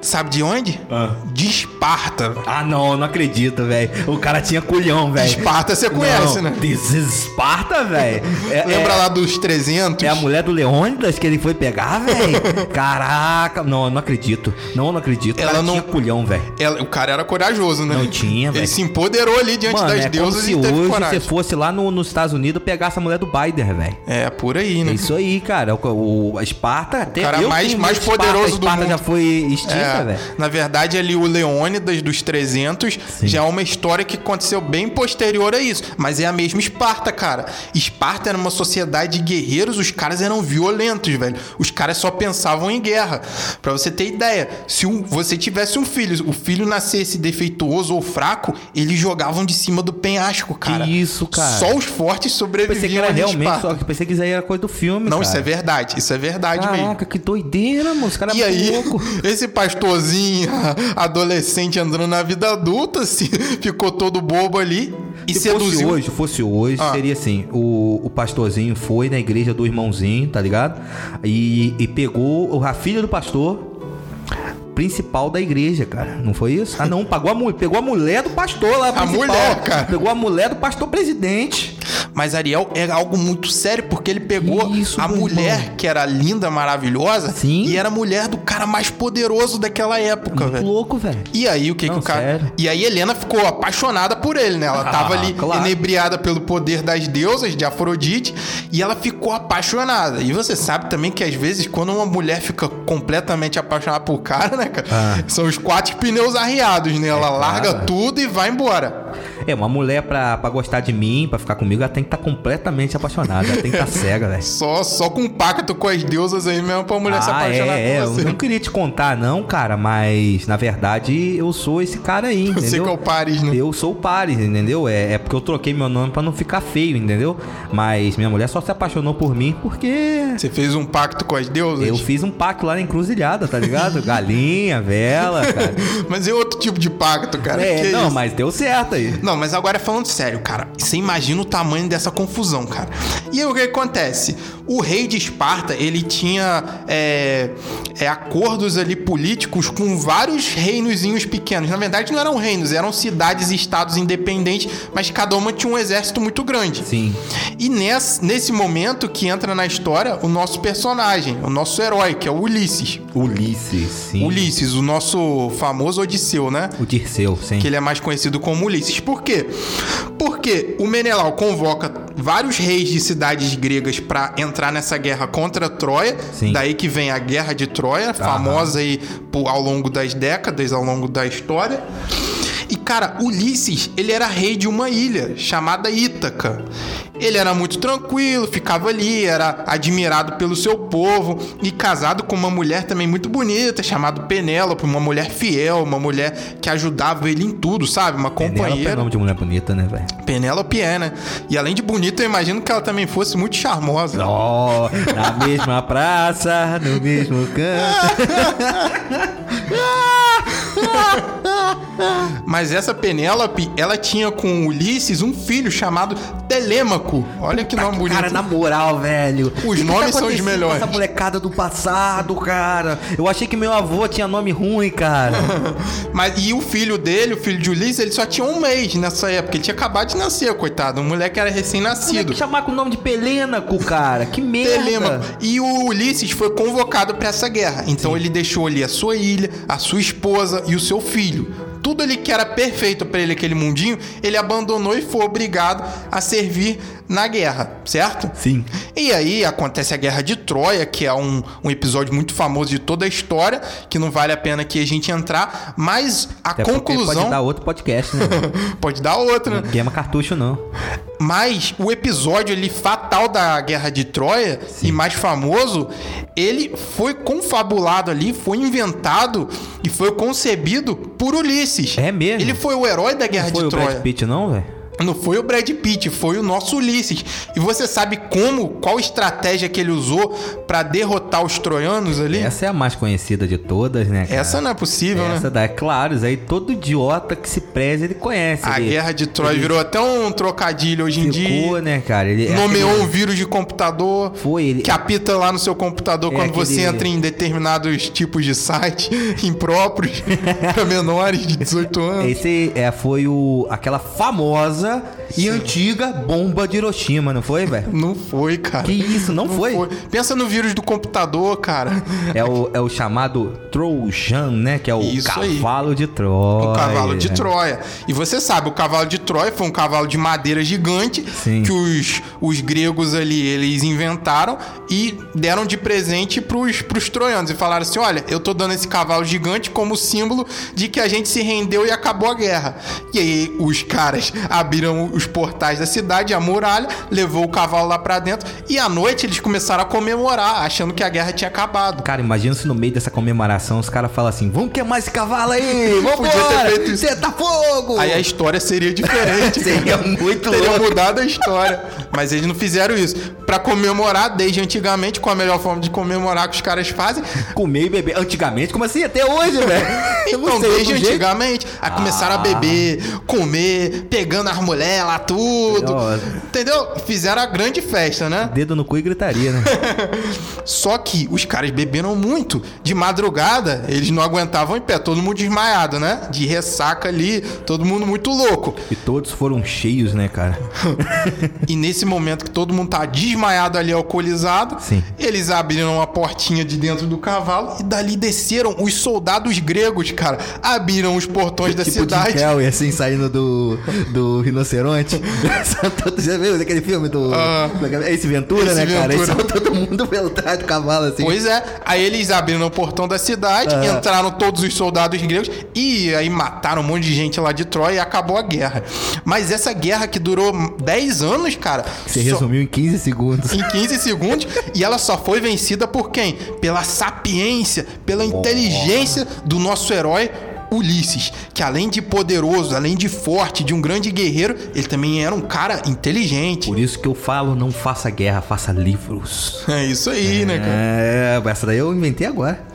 Sabe de onde? Ah. De Esparta. Ah, não, não acredito, velho. O cara tinha culhão, velho. Esparta você conhece, não, né? Esparta, velho. (laughs) É, Lembra é- lá dos 300? É a mulher do Leônidas que ele foi pegar, velho? (laughs) Caraca, não, eu não acredito. Não, eu não acredito. O Ela cara não- tinha culhão, velho. O cara era corajoso, né? Não tinha, Ele velho. se empoderou ali diante Mano, das é como deusas se e hoje coragem. você fosse lá no- nos Estados Unidos e pegasse a mulher do Biden, velho. É, por aí, É né? isso aí, cara. O, o- a Esparta até cara mais- mais Esparta. poderoso a do Esparta mundo. já foi extinta, É, velho. Na verdade, ali o Leônidas dos 300 já é uma história que aconteceu bem posterior a isso. Mas é a mesma Esparta, cara. Esparta era uma sociedade de guerreiros, os caras eram violentos, velho. Os caras só pensavam em guerra. Pra você ter ideia, se um- você tivesse um filho, o filho nascesse defeituoso ou fraco, eles jogavam de cima do penhasco, cara. isso, cara? Só os fortes sobreviviam Pensei que era realmente, Esparta. só que pensei que isso aí era coisa do filme, Não, cara. isso é verdade. Isso é verdade mesmo. Caraca, que doideira, mano. Os caras E é aí, louco. (laughs) esse pastorzinho adolescente entrando na vida adulta, assim, ficou todo bobo ali e Se fosse seduziu. hoje, fosse hoje, Ah. seria assim: o, o pastorzinho foi na igreja do irmãozinho, tá ligado? E, e pegou a filha do pastor principal da igreja, cara. Não foi isso? Ah, não, pagou a, pegou a mulher do pastor lá, principal. mulher, cara. Pegou a mulher do pastor presidente. Mas Ariel era algo muito sério, porque ele pegou isso, a mulher irmão? que era linda, maravilhosa, Sim. e era a mulher do cara mais poderoso daquela época, Muito velho. louco, velho. E aí, o que Não, que o cara. sério. E aí, Helena ficou apaixonada por ele, né? Ela Ah, tava ali claro. inebriada pelo poder das deusas, de Afrodite, e ela ficou apaixonada. E você sabe também que às vezes, quando uma mulher fica completamente apaixonada por cara, né, cara? Ah. São os quatro pneus arriados, né? Ela claro. larga tudo e vai embora. É, uma mulher pra, pra gostar de mim, pra ficar comigo, ela tem que estar completamente apaixonada. Ela tem que estar cega, velho. (laughs) Só, só com um pacto com as deusas aí mesmo pra mulher se Ah, apaixonar é, é. Eu não queria te contar, não, cara, mas na verdade eu sou esse cara aí, (laughs) entendeu? Você que é o Paris, né? Eu sou o Paris, entendeu? É, é porque eu troquei meu nome pra não ficar feio, entendeu? Mas minha mulher só se apaixonou por mim porque Você fez um pacto com as deusas? eu fiz um pacto lá na encruzilhada, tá ligado? (laughs) Galinha, vela, cara. Mas é outro tipo de pacto, cara. É, Que não, isso? mas deu certo aí. Não, mas agora falando sério, cara, você imagina o tamanho dessa confusão, cara. E aí o que acontece? O rei de Esparta, ele tinha é, é, acordos ali políticos com vários reinozinhos pequenos. Na verdade, não eram reinos, eram cidades e estados independentes, mas cada uma tinha um exército muito grande. Sim. E nesse, nesse momento que entra na história o nosso personagem, o nosso herói, que é o Ulisses. Ulisses, sim. Ulisses, o nosso famoso Odisseu, né? O Dirceu, sim. que ele é mais conhecido como Ulisses. Por quê? Porque o Menelau convoca vários reis de cidades gregas para entrar nessa guerra contra Troia. Sim. Daí que vem a Guerra de Troia, famosa aí por- ao longo das décadas, ao longo da história. E cara, Ulisses, ele era rei de uma ilha chamada Ítaca. Ele era muito tranquilo, ficava ali, era admirado pelo seu povo e casado com uma mulher também muito bonita, chamada Penélope, uma mulher fiel, uma mulher que ajudava ele em tudo, sabe? Uma Penélope é companheira. nome de mulher bonita, né, velho? Penélope é, né? E além de bonita, eu imagino que ela também fosse muito charmosa. Ó, na mesma praça, no mesmo canto. (laughs) (laughs) Mas essa Penélope, ela tinha com Ulisses um filho chamado Telêmaco. Olha que nome bonito. Cara, na moral, velho. Os O que que nomes tá são os melhores. Essa molecada do passado, cara. Eu achei que meu avô tinha nome ruim, cara. (laughs) Mas e o filho dele, o filho de Ulisses, ele só tinha um mês nessa época. Ele tinha acabado de nascer, coitado. Um moleque era recém-nascido. que chamar com o nome de Pelênaco, cara. Que merda. Telêmaco. E o Ulisses foi convocado para essa guerra. Então ele deixou ali a sua ilha, a sua esposa e o seu filho. Tudo ali que era perfeito para ele, aquele mundinho, ele abandonou e foi obrigado a servir na guerra, certo? Sim. E aí acontece a Guerra de Troia, que é um, um episódio muito famoso de toda a história, que não vale a pena que a gente entrar, mas a Até conclusão. pode dar outro podcast, né? (laughs) pode dar outra, né? Não queima cartucho, não. Mas o episódio ali fatal da Guerra de Troia e mais famoso, ele foi confabulado ali, foi inventado e foi concebido por Ulisses. É mesmo? Ele foi o herói da Guerra Foi de o Troia. Brad Pitt, não, velho? Não foi o Brad Pitt, foi o nosso Ulisses. E você sabe como, qual estratégia que ele usou pra derrotar os troianos ali? Essa é a mais conhecida de todas, né, cara? Essa não é possível, né? Essa daí, é claro, isso aí todo idiota que se preze, ele conhece. A ele Guerra de Troia virou até um trocadilho hoje em ficou, dia. né, cara? Ele, é Nomeou aquele- um vírus de computador. Foi, ele... que apita lá no seu computador É quando você aquele- entra em determinados tipos de site (laughs) impróprios (laughs) para menores de 18 (laughs) anos. Esse é, foi o, aquela famosa e antiga bomba de Hiroshima, não foi, velho? Não foi, cara. Que isso, não, foi? Pensa no vírus do computador, cara. É o, é o chamado Trojan, né? Que é o Isso aí. cavalo de Troia. O cavalo de Troia. E você sabe, o cavalo de Troia, foi um cavalo de madeira gigante Sim. que os, os gregos ali eles inventaram e deram de presente pros, pros troianos e falaram assim: olha, eu tô dando esse cavalo gigante como símbolo de que a gente se rendeu e acabou a guerra. E aí os caras abriram os portais da cidade, a muralha, levou o cavalo lá pra dentro e à noite eles começaram a comemorar, achando que a guerra tinha acabado. Cara, imagina se no meio dessa comemoração os caras falam assim: vamos queimar esse cavalo aí! (laughs) Feito isso. Senta fogo! Aí a história seria (laughs) diferente. Seria muito Teria louco. mudado a história. Mas eles não fizeram isso. Pra comemorar, desde antigamente, com a melhor forma de comemorar que os caras fazem. Comer e beber. Antigamente, como assim? Até hoje, velho. (laughs) Então, sei, desde outro jeito. antigamente, aí começaram a Ah. beber, comer, pegando as mulheres lá, tudo. Nossa. Entendeu? Fizeram a grande festa, né? Dedo no cu e gritaria, né? (laughs) Só que os caras beberam muito. De madrugada, eles não aguentavam em pé, todo mundo desmaiado, né? De ressaca ali, todo mundo muito louco. e todos foram cheios, né, cara? (laughs) E nesse momento que todo mundo tá desmaiado ali, alcoolizado, Sim. eles abriram uma portinha de dentro do cavalo e dali desceram os soldados gregos, cara. Abriram os portões da tipo de cidade. Kelly, assim, saindo do, do rinoceronte. (laughs) Já viu aquele filme do... Ah. Esse Ventura, Ace né, cara? Ventura. saiu todo mundo pelo trás do cavalo, assim. Pois é, aí eles abriram o portão da cidade, Ah. entraram todos os soldados gregos e aí mataram um monte de gente lá de Troia e acabou a guerra. Mas essa guerra que durou 10 anos, cara, Você só- resumiu em 15 segundos. Em 15 segundos e ela só foi vencida por quem? Pela sapiência, pela inteligência do nosso herói Ulisses, que além de poderoso, além de forte, de um grande guerreiro, ele também era um cara inteligente. Por isso que eu falo, não faça guerra, faça livros. É isso aí, né, cara? É, essa daí eu inventei agora.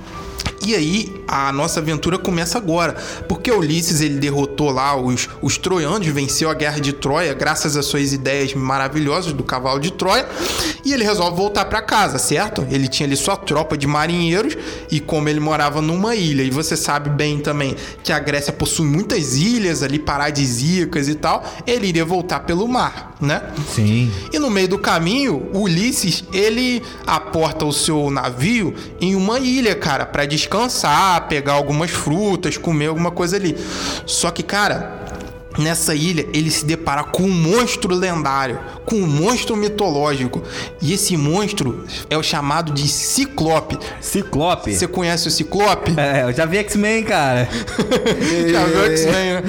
E aí, a nossa aventura começa agora. Porque Ulisses, ele derrotou lá os, os troianos, venceu a guerra de Troia, graças às suas ideias maravilhosas do cavalo de Troia. E ele resolve voltar pra casa, certo? Ele tinha ali sua tropa de marinheiros. E como ele morava numa ilha, e você sabe bem também que a Grécia possui muitas ilhas ali paradisíacas e tal, ele iria voltar pelo mar, né? Sim. E no meio do caminho, o Ulisses, ele aporta o seu navio em uma ilha, cara, pra descansar, pegar algumas frutas, comer alguma coisa ali. Só que, cara, nessa ilha ele se depara com um monstro lendário, com um monstro mitológico. E esse monstro é o chamado de Ciclope. Ciclope. Você conhece o Ciclope? É, eu já vi X-Men, cara. (laughs) Já viu X-Men, né?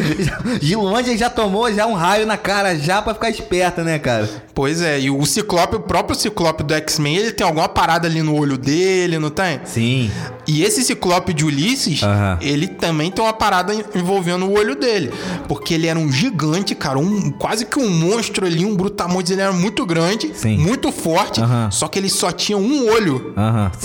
De longe ele já tomou já um raio na cara já pra ficar esperto, né, cara? Pois é, e o Ciclope, o próprio Ciclope do X-Men, ele tem alguma parada ali no olho dele, não tem? Sim. E esse Ciclope de Ulisses, ele também tem uma parada envolvendo o olho dele. Porque ele era um gigante, cara, um, quase que um monstro ali, um brutamontes. Ele era muito grande, Sim. muito forte, só que ele só tinha um olho.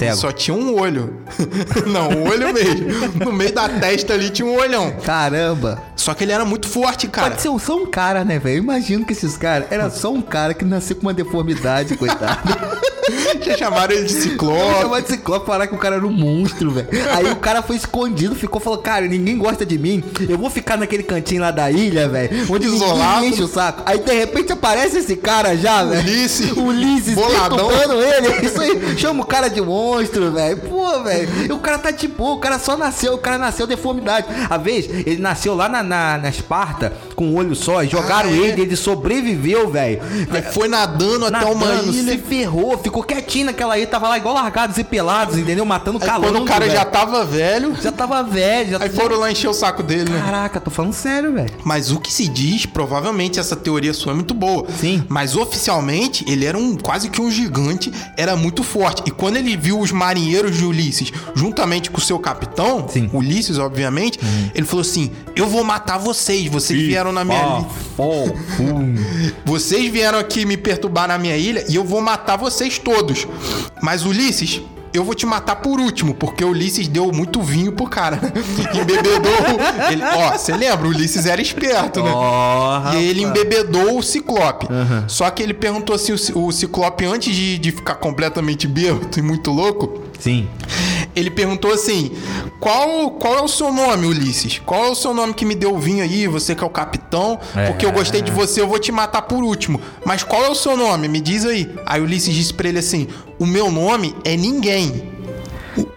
Ele. Só tinha um olho. (laughs) Não, um olho mesmo. No meio da testa ali tinha um olhão. Caramba. Só que ele era muito forte, cara. Pode ser só um cara, né, velho? Eu Imagino que esses caras era só um cara que nasceu com uma deformidade, coitado. (laughs) (laughs) Já chamaram ele de Ciclope. chamava de ciclope falar que o cara era um monstro, velho. Aí o cara foi escondido, ficou falou, cara, ninguém gosta de mim. Eu vou ficar naquele cantinho lá da ilha, velho. Onde Isolado. enche o saco. Aí de repente aparece esse cara já, velho. Ulisses. Ulisses, Boladão. perturbando ele. Isso aí. Chama o cara de monstro, velho. Pô, velho. O cara tá de boa, o cara só nasceu, o cara nasceu deformidade. A vez, ele nasceu lá na, na, na Esparta, com um olho só, jogaram Ah, é? ele, ele sobreviveu, velho. Foi nadando até uma Nadando, ilha. se ferrou, ficou quietinho naquela ilha, tava lá igual largados e pelados, entendeu? Matando Aí calor. quando o cara já tava velho, já tava velho, já aí foram lá encher o saco dele, né? Caraca, tô falando sério, velho. Mas o que se diz, provavelmente essa teoria sua é muito boa. Sim. Mas oficialmente, ele era um quase que um gigante, era muito forte. E quando ele viu os marinheiros de Ulisses, juntamente com o seu capitão, Sim. Uhum. Ulisses, obviamente, ele falou assim: Eu vou matar vocês, vocês vieram na minha ilha. (laughs) Vocês vieram aqui me perturbar na minha ilha e eu vou matar vocês todos. Mas Ulisses, eu vou te matar por último, porque Ulisses deu muito vinho pro cara. (laughs) Embebedou. Ele, ó, você lembra? O Ulisses era esperto, né? Ó, E aí ele embebedou o Ciclope. Aham. Só que ele perguntou assim: o o Ciclope, antes de, de ficar completamente bêbado e muito louco, Sim. ele perguntou assim: qual, qual é o seu nome, Ulisses? Qual é o seu nome que me deu o vinho aí? Você que é o capitão? É. Porque eu gostei de você, eu vou te matar por último. Mas qual é o seu nome? Me diz aí. Aí Ulisses disse pra ele assim: O meu nome é ninguém.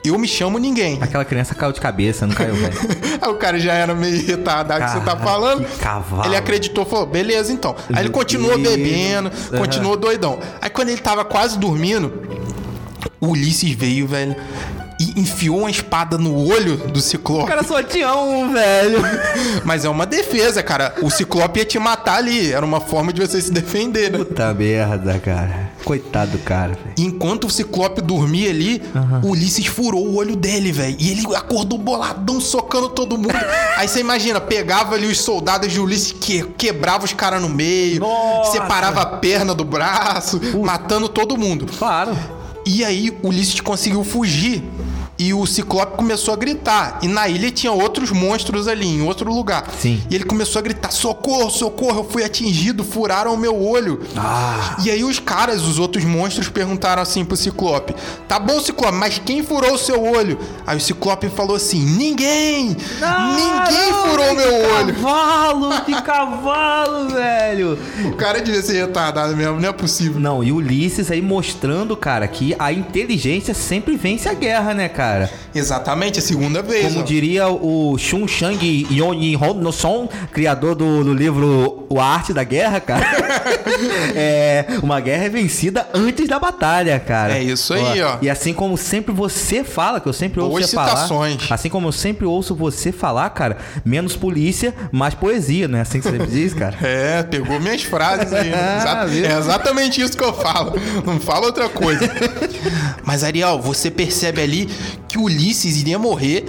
Eu me chamo ninguém. Aquela criança caiu de cabeça, não caiu, velho. Aí (laughs) o cara já era meio retardado que você tá falando. que cavalo. Ele acreditou, falou, beleza então. Aí ele continuou Deus. bebendo, continuou doidão. Aí quando ele tava quase dormindo, o Ulisses veio, velho, e enfiou uma espada no olho do O Ciclope. cara só tinha um, velho. (laughs) Mas é uma defesa, cara. O Ciclope ia te matar ali. Era uma forma de você se defender, né? Puta merda, cara. Coitado do cara, velho. Enquanto o Ciclope dormia ali, o Ulisses furou o olho dele, velho. E ele acordou boladão, socando todo mundo. (laughs) Aí você imagina, pegava ali os soldados de Ulisses, que, quebrava os caras no meio, Nossa! separava a perna do braço, matando todo mundo. Claro. E aí o Ulisses conseguiu fugir. E o Ciclope começou a gritar. E na ilha tinha outros monstros ali, em outro lugar. Sim. E ele começou a gritar: socorro, socorro, eu fui atingido, furaram o meu olho. Ah. E aí os caras, os outros monstros, perguntaram assim pro Ciclope: Tá bom, Ciclope, mas quem furou o seu olho? Aí o Ciclope falou assim: Ninguém! Ninguém furou meu olho! Cavalo, que cavalo, velho. O cara devia ser retardado mesmo, não é possível. Não, e o Ulisses aí mostrando, cara, que a inteligência sempre vence a guerra, né, cara? Exatamente, a segunda vez. Como ó. diria o Shun Shang Yong no Son, criador do, do livro O Arte da Guerra, cara. (laughs) é, uma guerra é vencida antes da batalha, cara. É isso aí, ó. E assim como sempre você fala, que eu sempre ouço Boas você falar. citações. Assim como eu sempre ouço você falar, cara, menos polícia, mais poesia, não é assim que você diz, cara? (laughs) É, pegou minhas frases aí. né? (laughs) Viu? é exatamente isso que eu falo. Não fala outra coisa. Mas, Ariel, você percebe ali que o Ulisses iria morrer.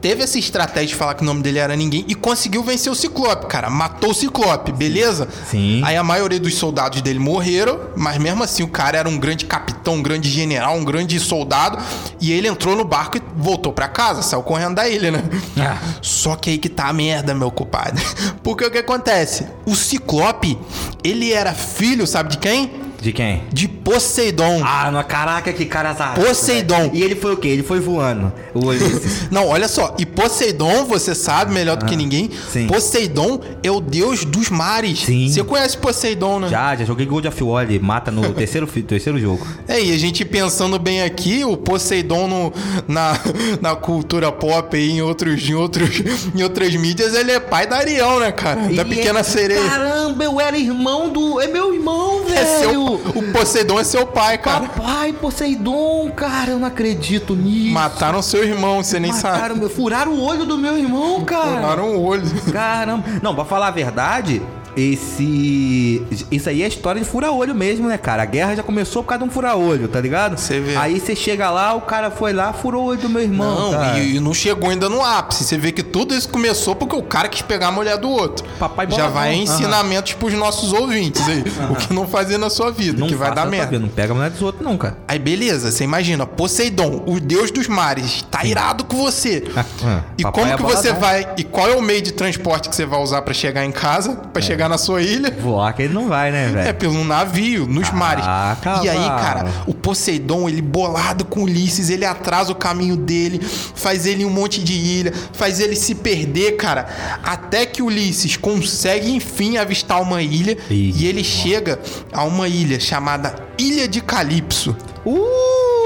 Teve essa estratégia de falar que o nome dele era ninguém e conseguiu vencer o Ciclope, cara. Matou o Ciclope, beleza? Sim. Aí a maioria dos soldados dele morreram, mas mesmo assim o cara era um grande capitão, um grande general, um grande soldado. E ele entrou no barco e voltou pra casa, saiu correndo da ilha, né? Ah. Só que aí que tá a merda, meu compadre. (laughs) Porque o que acontece? O Ciclope, ele era filho, sabe de quem? De quem? De Poseidon. Ah, no, caraca, que cara azarado. Poseidon. velho. E ele foi o quê? Ele foi voando. O Ulisses. (laughs) Não, olha só. E Poseidon, você sabe melhor do que ninguém. Ah, sim. Poseidon é o deus dos mares. Sim. Você conhece Poseidon, né? já, já joguei Gold of War, ele mata no terceiro, terceiro jogo. É, e a gente pensando bem aqui, o Poseidon no- na, na cultura pop aí, em, outros, em, outros, em outras mídias, ele é pai da Ariel, né, cara? Da E pequena é- sereia. Caramba, eu era irmão do. É meu irmão, velho. É seu, o Poseidon é seu pai, cara. Papai Poseidon, cara, eu não acredito nisso. Mataram seu irmão, você nem sabe. Mataram meu, furaram o olho do meu irmão, cara. Mataram o olho. Caramba. Não, pra falar a verdade, esse. Isso aí é história de fura-olho mesmo, né, cara? A guerra já começou por causa de um fura-olho, tá ligado? Você vê. Aí você chega lá, o cara foi lá, furou o olho do meu irmão. Não, e, e não chegou ainda no ápice. Você vê que tudo isso começou porque o cara quis pegar a mulher do outro. Papai Já boladão. vai Aham. ensinamentos pros nossos ouvintes aí. O que não fazer na sua vida, Não que vai dar merda. vida, Não pega a mulher dos outros, não, cara. Aí beleza, você imagina, Poseidon, o deus dos mares, tá irado com você. (laughs) ah, e papai como é que você vai, e qual é o meio de transporte que você vai usar pra chegar em casa, pra chegar na sua ilha? Voar que ele não vai, né, É velho? pelo navio, nos mares. cavalo. E aí, cara, o Poseidon, ele bolado com Ulisses, ele atrasa o caminho dele, faz ele em um monte de ilha, faz ele se perder, cara. Até que Ulisses consegue, enfim, avistar uma ilha Ih, e ele chega a uma ilha chamada Ilha de Calipso. Uh,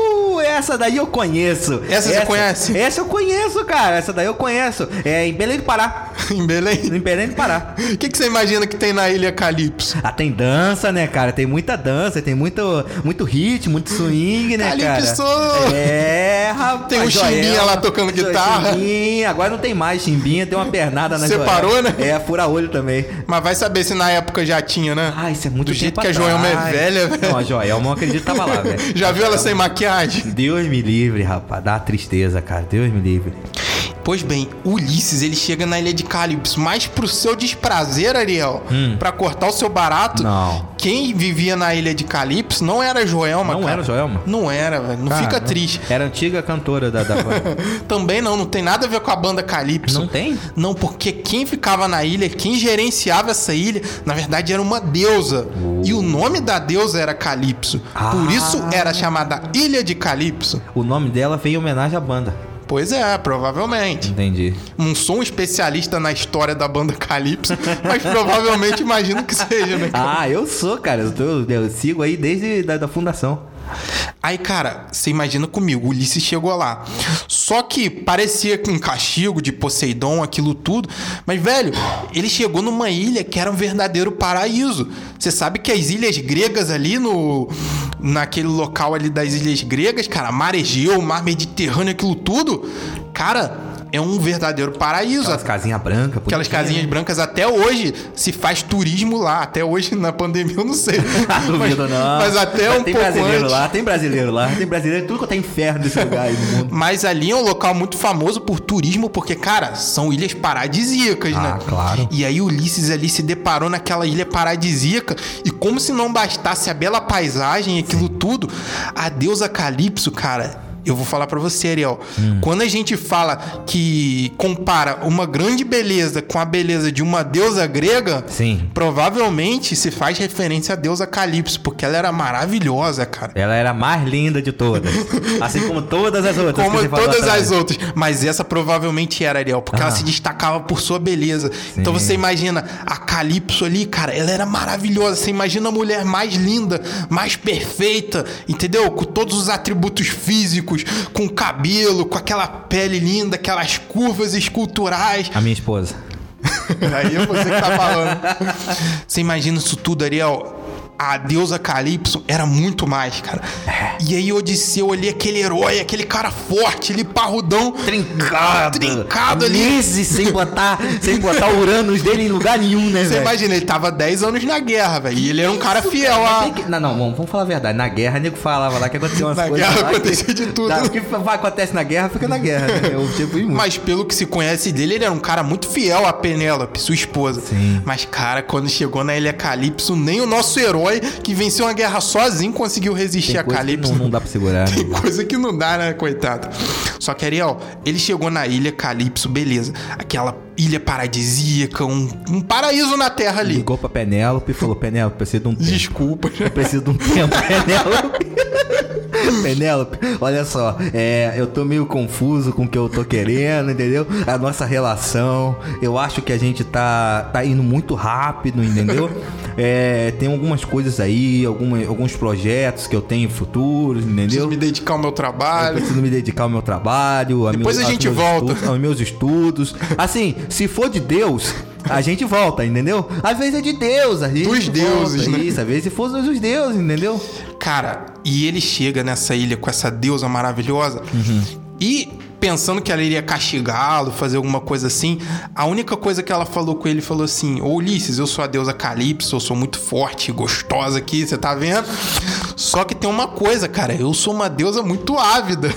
essa daí eu conheço. Essa você conhece? Essa eu conheço, cara. Essa daí eu conheço. É em Belém do Pará. (laughs) em Belém. Em Belém do Pará. O que, que você imagina que tem na Ilha Calipso? Ah, tem dança, né, cara? Tem muita dança, tem muito, muito hit, muito swing, né, Calypso! cara? É, rapaz. Tem um Chimbinha lá tocando guitarra. Chimbinha, agora não tem mais Chimbinha, tem uma pernada na Separou, Joelma. né? É, fura-olho também. Mas vai saber se na época já tinha, né? Ah, isso é muito Do jeito que a Joelma é velha, velho. Não, a Joelma, eu acredito que tava lá, (laughs) velho. Já viu ela sem maquiagem? Deus me livre, rapaz. Dá tristeza, cara. Deus me livre. Pois bem, Ulisses ele chega na ilha de Calipso, mas pro seu desprazer, Ariel, pra cortar o seu barato, Hum. Não. quem vivia na ilha de Calipso não era Joelma, Não cara. era Joelma? Não era, velho. Não Cara, fica não. triste. Era a antiga cantora da, da banda. (laughs) Também não, não tem nada a ver com a banda Calipso. Não tem? Não, porque quem ficava na ilha, quem gerenciava essa ilha, na verdade era uma deusa. E o nome da deusa era Calipso. Por Ah. isso era chamada Ilha de Calipso. O nome dela veio em homenagem à banda. Pois é, provavelmente. Entendi. Não sou um especialista na história da banda Calypso, (laughs) mas provavelmente imagino que seja, né? cara? Ah, eu sou, cara. Eu, tô- eu sigo aí desde da, da fundação. Aí, cara, você imagina comigo, Ulisses chegou lá. Só que parecia com um castigo de Poseidon, aquilo tudo. Mas, velho, ele chegou numa ilha que era um verdadeiro paraíso. Você sabe que as ilhas gregas ali no. Naquele local ali das ilhas gregas, cara, mar Egeu, mar Mediterrâneo, aquilo tudo. Cara, é um verdadeiro paraíso. Aquelas casinhas brancas. Aquelas casinhas brancas até hoje se faz turismo lá. Até hoje, na pandemia, eu não sei. (laughs) Duvido, mas, não. mas até Mas um tem pouco brasileiro antes. lá, tem brasileiro lá, tem brasileiro, tudo que tem inferno desse (laughs) lugar aí no mundo. Mas ali é um local muito famoso por turismo, porque, cara, são ilhas paradisíacas, né? Ah, claro. E aí Ulisses ali se deparou naquela ilha paradisíaca e como se não bastasse a bela paisagem e aquilo tudo, a deusa Calypso, cara, eu vou falar pra você, Ariel. Hum. Quando a gente fala que compara uma grande beleza com a beleza de uma deusa grega, Sim. provavelmente se faz referência à deusa Calypso, porque ela era maravilhosa, cara. Ela era a mais linda de todas. (laughs) Assim como todas as outras. Como todas as outras. Mas essa provavelmente era, Ariel, porque ela Ah. se destacava por sua beleza. Então você imagina a Calypso ali, cara, ela era maravilhosa. Você imagina a mulher mais linda, mais perfeita, entendeu? Com todos os atributos físicos, com cabelo, com aquela pele linda, aquelas curvas esculturais. A minha esposa. (laughs) Aí é você que tá falando. Você imagina isso tudo, Ariel? A deusa Calypso era muito mais, cara. E aí Odisseu ali, aquele herói, aquele cara forte, ele parrudão. Trincado. Trincado ali. Meses sem botar, sem botar o Uranus dele em lugar nenhum, né, Você imagina, ele tava 10 anos na guerra, velho. E ele era um cara fiel a. Tem que- Não, não, vamos, vamos falar a verdade. Na guerra, nego falava lá que aconteceu umas Na coisas. guerra lá que- acontecia de tudo. Tá, o que vai- acontece na guerra, fica na guerra. Né? Eu tipo, muito. Mas pelo que se conhece dele, ele era um cara muito fiel a Penélope, sua esposa. Sim. Mas, cara, quando chegou na Ilha Calypso, nem o nosso herói, que venceu uma guerra sozinho, conseguiu resistir Tem a Calypso. não, não dá pra segurar. Tem Né? coisa que não dá, né, coitado? Só que, Ariel, ele chegou na ilha Calypso, beleza. Aquela ilha paradisíaca, um, um paraíso na terra ali. Ligou pra Penélope e falou: Penélope, preciso de um tempo. Desculpa. Eu preciso de um tempo, (laughs) Penélope. (laughs) Penélope, olha só, é, eu tô meio confuso com o que eu tô querendo, entendeu? A nossa relação, eu acho que a gente tá, tá indo muito rápido, entendeu? É, tem algumas coisas aí, alguma, alguns projetos que eu tenho futuros, entendeu? Preciso me dedicar ao meu Eu trabalho. preciso me dedicar ao meu trabalho. a Depois meus- a aos gente volta. estudos- aos meus estudos. Assim, se for de Deus, a gente volta, entendeu? Às vezes é de Deus, a gente Dos volta, deuses, né? Isso, às vezes se for dos deuses, entendeu? Cara, e ele chega nessa ilha com essa deusa maravilhosa e pensando que ela iria castigá-lo, fazer alguma coisa assim, a única coisa que ela falou com ele falou assim: Ô Ulisses, eu sou a deusa Calypso, eu sou muito forte e gostosa aqui, você tá vendo? Só que tem uma coisa, cara, eu sou uma deusa muito ávida.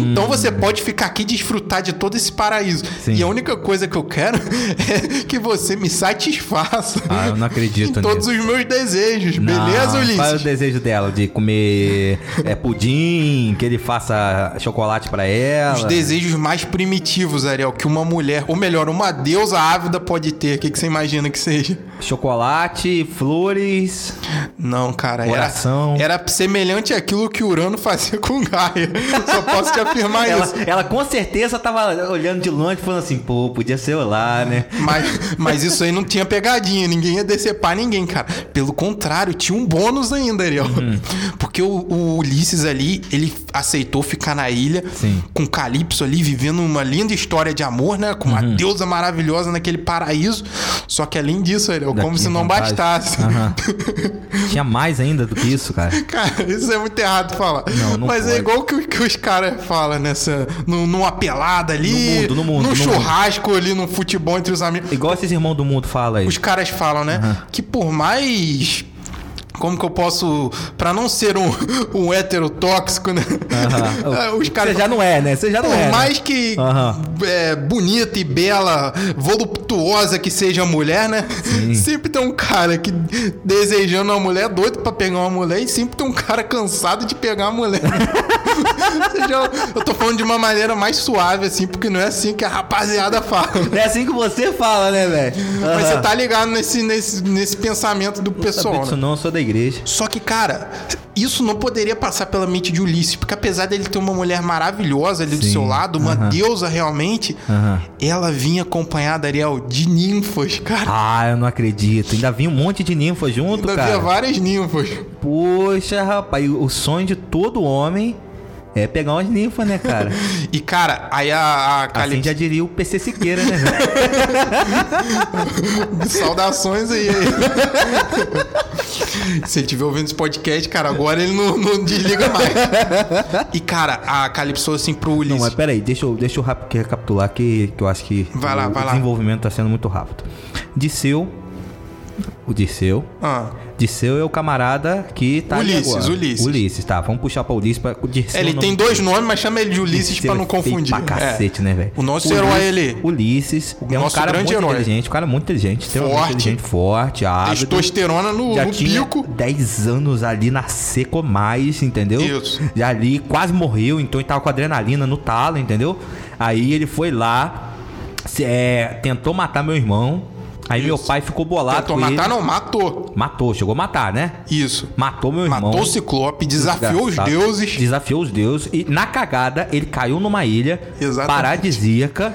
Então você pode ficar aqui e desfrutar de todo esse paraíso. Sim. E a única coisa que eu quero (laughs) é que você me satisfaça. Ah, eu não acredito em todos os meus desejos. Beleza, Não, Qual é o Ulisses? desejo dela? De comer é, pudim, que ele faça chocolate pra ela? Os desejos mais primitivos, Ariel, que uma mulher, ou melhor, uma deusa ávida pode ter. O que, que você imagina que seja? Chocolate, flores. Não, cara, Coração. era, era semelhante àquilo que Urano fazia com Gaia. Só posso te afirmar Ela, isso. ela com certeza tava olhando de longe falando assim, pô, podia ser eu lá, né? Mas, mas isso aí não tinha pegadinha, ninguém ia decepar ninguém, cara. Pelo contrário, tinha um bônus ainda, Ariel. Uhum. Porque o, o Ulisses ali, ele aceitou ficar na ilha Sim. com Calypso ali, vivendo uma linda história de amor, né? Com Uhum. uma deusa maravilhosa naquele paraíso. Só que além disso, Ariel, Ainda como se não bastasse. Aham. (laughs) Tinha mais ainda do que isso, cara. (laughs) Cara, isso é muito errado falar. Não, não Mas é pode. igual que, que os caras falam nessa. num- Numa pelada ali. No mundo, no mundo, Num no churrasco ali, no futebol entre os amigos. Igual esses irmãos do mundo falam aí. Os caras falam, né? Que por mais. Como que eu posso. Pra não ser um, um hétero tóxico, né? (laughs) Os caras. Você já não é, né? Você já não Por é. né? mais que Aham. é, bonita e bela, voluptuosa que seja a mulher, né? Sempre tem um cara que desejando uma mulher, doido pra pegar uma mulher, e sempre tem um cara cansado de pegar a mulher. (laughs) Você já- eu tô falando de uma maneira mais suave, assim, porque não é assim que a rapaziada fala. (laughs) É assim que você fala, né, velho? Mas você tá ligado nesse, nesse, nesse pensamento do Sabia pessoal, né? não, eu sou da igreja. Só que, cara, isso não poderia passar pela mente de Ulisses, porque apesar dele ter uma mulher maravilhosa ali do Sim, seu lado, uma aham. deusa realmente, Aham. ela vinha acompanhada, Ariel, de ninfas, cara. Ah, eu não acredito. Ainda vi um monte de ninfa junto, Ainda cara. havia várias ninfas. Poxa, rapaz, o sonho de todo homem é pegar umas ninfas, né, cara? (laughs) E, cara, aí a, a Assim Calypso... já diria o PC Siqueira, né? velho? (laughs) Saudações aí. (laughs) Se ele estiver ouvindo esse podcast, cara, agora ele não, não desliga mais. E, cara, a Calypso, assim, pro Ulisses... Não, mas peraí, deixa eu, deixa eu recapitular que, que eu acho que Vai lá, o vai lá. desenvolvimento tá sendo muito rápido. Disseu, o Disseu, Ah, Disseu é o camarada que tá Ulisses, agora. Ulisses. Ulisses, tá. Vamos puxar pra Ulisses pra o Disseu. ele é o tem dois nomes, mas chama ele de Ulisses Disseu pra não é confundir. Pra cacete, É. né, velho? O nosso herói, ele... Ulisses, é um cara muito herói. inteligente, um cara muito inteligente, Forte. inteligente, forte, ávido. Testosterona no, Já no tinha pico. 10 anos ali na seco mais, entendeu? Isso. Já ali quase morreu, então ele tava com adrenalina no talo, entendeu? Aí ele foi lá, é, tentou matar meu irmão. Aí meu Isso. pai ficou bolado Tentou com matar, ele. não, matou. Matou, chegou a matar, né? Isso. Matou meu irmão. Matou o Ciclope, desafiou os deuses. Desafiou os deuses. E na cagada, ele caiu numa ilha Exatamente. paradisíaca.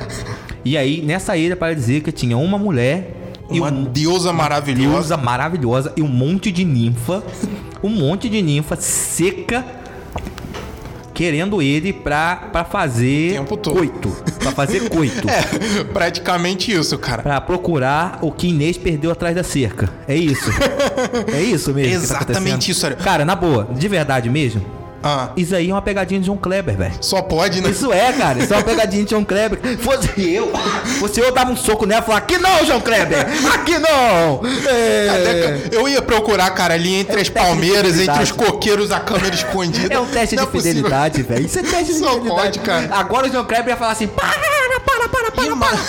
E aí, nessa ilha paradisíaca, tinha uma mulher e Uma um, deusa maravilhosa. deusa maravilhosa e um monte de ninfa. Um monte de ninfa seca. Querendo ele pra, pra fazer O tempo todo. coito. Pra fazer coito. (laughs) É, praticamente isso, cara. Pra procurar o que Inês perdeu atrás da cerca. É isso. (laughs) É isso mesmo. tá Exatamente acontecendo. isso, Ariel. Cara, na boa, de verdade mesmo. Ah, Isso aí é uma pegadinha de John Kleber, velho. só pode, né? Isso é, cara. Isso é uma pegadinha de John Kleber. Fosse eu, fosse eu dava um soco nela e falar: aqui não, John Kleber! Aqui não! É, Eu ia procurar, cara, ali entre É as de palmeiras, entre os coqueiros, a câmera escondida. é um teste Não de possível. fidelidade, velho. Isso é teste de Só fidelidade. pode, cara. Agora o John Kleber ia falar assim: para, para, para, para, mano. (laughs)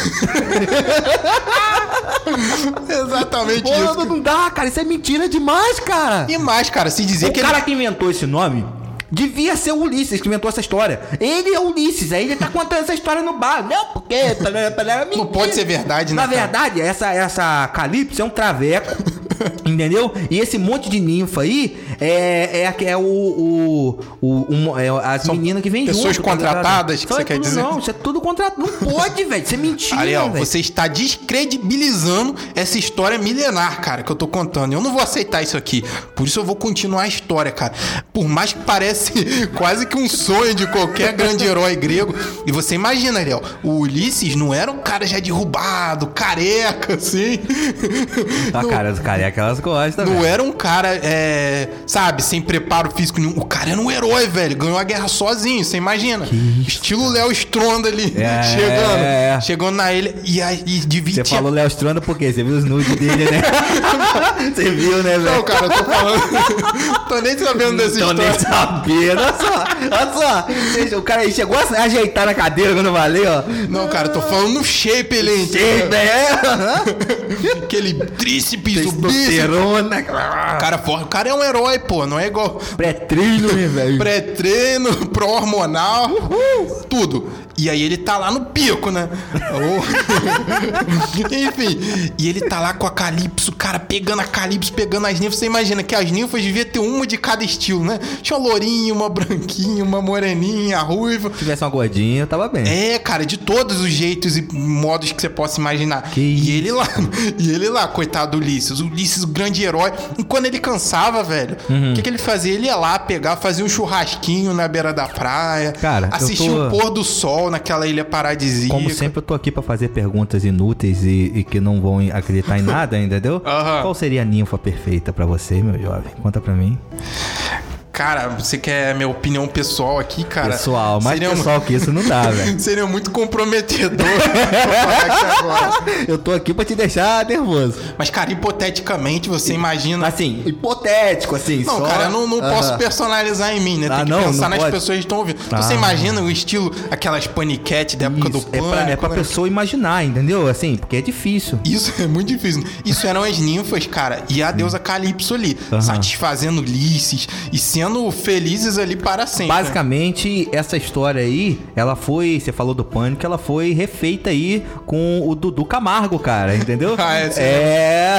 Exatamente Pô, isso. não dá, cara. Isso é mentira demais, cara. E mais, cara, se dizer O que cara ele... que inventou esse nome devia ser o Ulisses que inventou essa história. Ele é o Ulisses, aí ele tá contando essa história no bar. Não, porque. (laughs) Não pode ser verdade, né, Na verdade, essa, essa Calypso é um traveco. (laughs) Entendeu? E esse monte de ninfa aí é, é, é o, o, o, um- é as meninas que vêm junto. pessoas tá contratadas, que Só você é quer tudo dizer? Não, isso é tudo contratado. Não pode, velho. Isso é mentira. Ariel, você está descredibilizando essa história milenar, cara, que eu tô contando. Eu não vou aceitar isso aqui. Por isso eu vou continuar a história, cara. Por mais que parece (laughs) quase que um sonho de qualquer grande herói grego. E você imagina, Ariel, o Ulisses não era um cara já derrubado, careca, assim. A Não- cara dos careca, elas gostam, Não velho. era um cara, é, sabe, sem preparo físico nenhum. O cara era um herói, velho. Ganhou a guerra sozinho, você imagina. Estilo Léo Stronda ali, É, chegando. é. Chegando na ilha e aí e dividia. Você falou Léo Stronda por quê? Você viu os nudes dele, né? (laughs) Você viu, né, velho? Não, cara, eu tô falando. (laughs) tô nem sabendo dessa Tô nem história. sabendo, olha só, olha só. O cara aí chegou a ajeitar na cadeira quando eu falei, ó. Não, cara, eu tô falando no shape ele. Cheio, né? (laughs) Aquele tríceps, o bíceps. Testosterona. O cara forte. O cara é um herói, pô. Não é igual Pré-treino, né, velho? pré-treino, (laughs) pró-hormonal, tudo. E aí ele tá lá no pico, né? (laughs) Enfim, e ele tá lá com a Calypso, cara, pegando a Calypso, pegando as ninfas. Você imagina que as ninfas devia ter uma de cada estilo, né? Tinha uma lourinha, uma branquinha, uma moreninha, ruiva. Se tivesse uma gordinha, tava bem. É, cara, de todos os jeitos e modos que você possa imaginar. Que e ele lá, (laughs) e ele lá, coitado do Ulisses, o Ulisses, o grande herói. E quando ele cansava, velho, o Uhum. que, que ele fazia? Ele ia lá pegar, fazia um churrasquinho na beira da praia, Cara, assistia tô- o pôr do sol naquela ilha paradisíaca. Como sempre, eu tô aqui pra fazer perguntas inúteis e, e que não vão acreditar em (laughs) nada, entendeu? Aham. Qual seria a ninfa perfeita pra você, meu jovem? Conta pra mim. Cara, você quer minha opinião pessoal aqui, cara? pessoal, mais Seria um- pessoal que isso não dá, (laughs) velho. Seria muito comprometedor. (laughs) Eu tô aqui pra te deixar nervoso. Mas, cara, hipoteticamente, você imagina. Assim, hipotético, assim, Não, só... cara, eu não, não posso personalizar em mim, né? Tem Ah, que não, pensar não nas pode? pessoas que estão ouvindo. Então, Ah. você imagina o estilo, aquelas paniquete da época do Isso, é pânico, pra, é pra né? pessoa imaginar, entendeu? Assim, porque é difícil. Isso é muito difícil. Isso eram as ninfas, cara, e a deusa Calypso ali, satisfazendo Ulisses e sendo felizes ali para sempre. Basicamente, essa história aí, ela foi, você falou do pânico, ela foi refeita aí com o Dudu Camargo, cara, entendeu? (laughs) Ah, é, você é.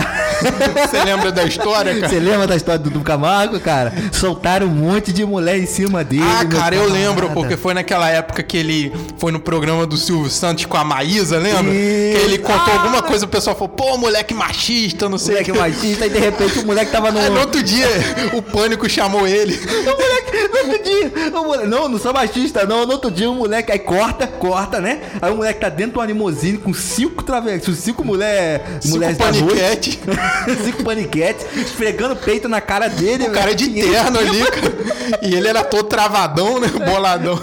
Você lembra da história, cara? Você lembra da história do Dudu Camargo, cara? Soltaram um monte de mulher em cima dele. Ah, cara, eu lembro, porque foi naquela época que ele foi no programa do Silvio Santos com a Maísa, lembra? Isso. Que ele contou Ah. alguma coisa, o pessoal falou, pô, moleque machista, não sei o Moleque que. machista, e de repente o moleque tava no. Aí no outro dia, o pânico chamou ele. O moleque, no outro dia, o moleque, não, não sou machista, não. No outro dia o moleque aí corta, corta, né? Aí o moleque tá dentro de uma limusine com cinco travessos, cinco mulher, mulheres (laughs) Cinco noite. paniquete. cinco paniquetes, esfregando peito na cara dele. O cara de terno (laughs) ali, cara. E ele era todo travadão, né? Boladão.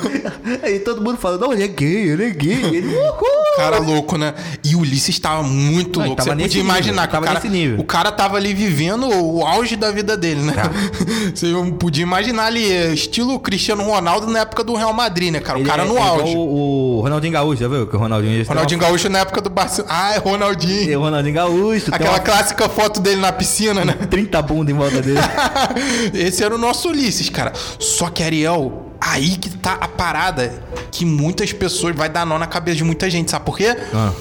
Aí todo mundo falando, não, ele é gay, ele é gay. Ele, uhul. Cara louco, né? E o Ulisses tava muito Não, louco. tava Você podia imaginar nível, que o cara, nesse nível. o cara tava ali vivendo o auge da vida dele, né? Tá. (laughs) Você podia imaginar ali, é, estilo Cristiano Ronaldo na época do Real Madrid, né, cara? O Ele cara é- no é auge. O, o Ronaldinho Gaúcho, já viu? Que o Ronaldinho. Ronaldinho Gaúcho na época do Barcelona. Ah, é Ronaldinho. O Ronaldinho Gaúcho. Aquela uma- clássica foto dele na piscina, né? (laughs) 30 bunda em volta dele. (laughs) Esse era o nosso Ulisses, cara. Só que Ariel, aí que tá a parada que muitas pessoas vai dar nó na cabeça de muita gente, sabe por quê? Ah.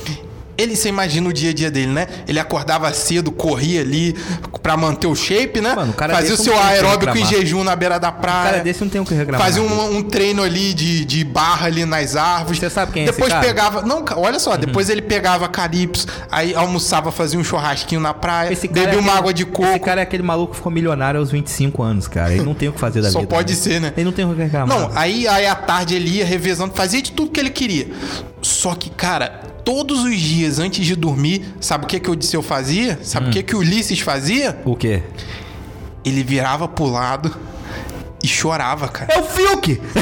Ele, você imagina o dia a dia dele, né? Ele acordava cedo, corria ali pra manter o shape, né? Mano, o cara Fazia o seu o aeróbico em jejum na beira da praia. cara desse não tem o que reclamar. Fazia um, um treino ali de, de barra ali nas árvores. Você sabe quem é esse Depois cara? Uhum. pegava. Não, olha só, depois ele pegava calypso, aí almoçava, fazia um churrasquinho na praia, bebia é uma aquele- água de coco. Esse cara é aquele maluco que ficou milionário aos 25 anos, cara. Ele não tem o que fazer da (laughs) Só vida. pode ser, né? Ele não tem o que reclamar. Não, aí, aí à tarde ele ia revezando, fazia de tudo que ele queria. Só que, cara, todos os dias antes de dormir, sabe o que, que o Odisseu fazia? Sabe o Hum. que, que o Ulisses fazia? O quê? Ele virava pro lado e chorava, cara. É o Fiuk! (laughs)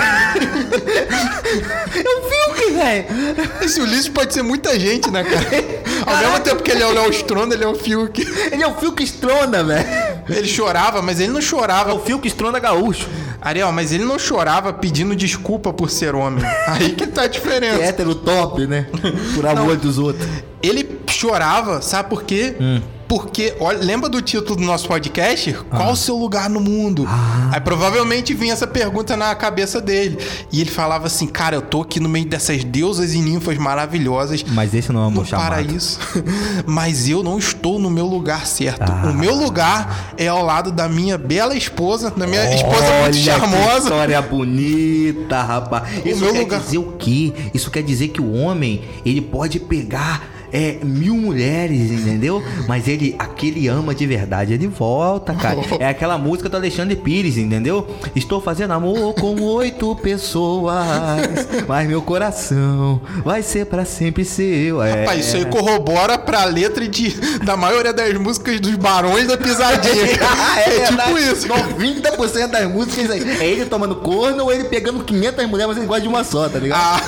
é o Fiuk, velho! Esse Ulisses pode ser muita gente, né, cara? Ao mesmo tempo que ele é o Léo Stronda, ele é o Fiuk. Ele é o Fiuk Stronda, velho! Ele chorava, mas ele não É chorava. o Fiuk Stronda gaúcho. Ariel, mas ele não chorava pedindo desculpa por ser homem. Aí que tá a diferença. Hétero top, né? Por amor dos outros. Ele chorava, sabe por quê? Hum. Porque, olha, lembra do título do nosso podcast? Ah. Qual o seu lugar no mundo? Aí provavelmente vinha essa pergunta na cabeça dele. E ele falava assim: Cara, eu tô aqui no meio dessas deusas e ninfas maravilhosas. Mas esse não é o meu chamado. paraíso, (laughs) mas eu não estou no meu lugar certo. Ah. O meu lugar é ao lado da minha bela esposa, da minha esposa Olha muito que charmosa. história bonita, rapaz. Isso meu quer lugar- dizer o quê? Isso quer dizer que o homem, ele pode pegar é, mil mulheres, entendeu? Mas ele, aquele ama de verdade, ele volta, cara. É aquela música do Alexandre Pires, entendeu? Estou fazendo amor com oito pessoas, mas meu coração vai ser pra sempre seu. É. Rapaz, isso aí corrobora pra letra de, da maioria das músicas dos Barões da Pisadinha. Ah, (laughs) é, tipo verdade. isso. 90% das músicas aí. É ele tomando corno ou ele pegando 500 mulheres, mas ele gosta de uma só, tá ligado?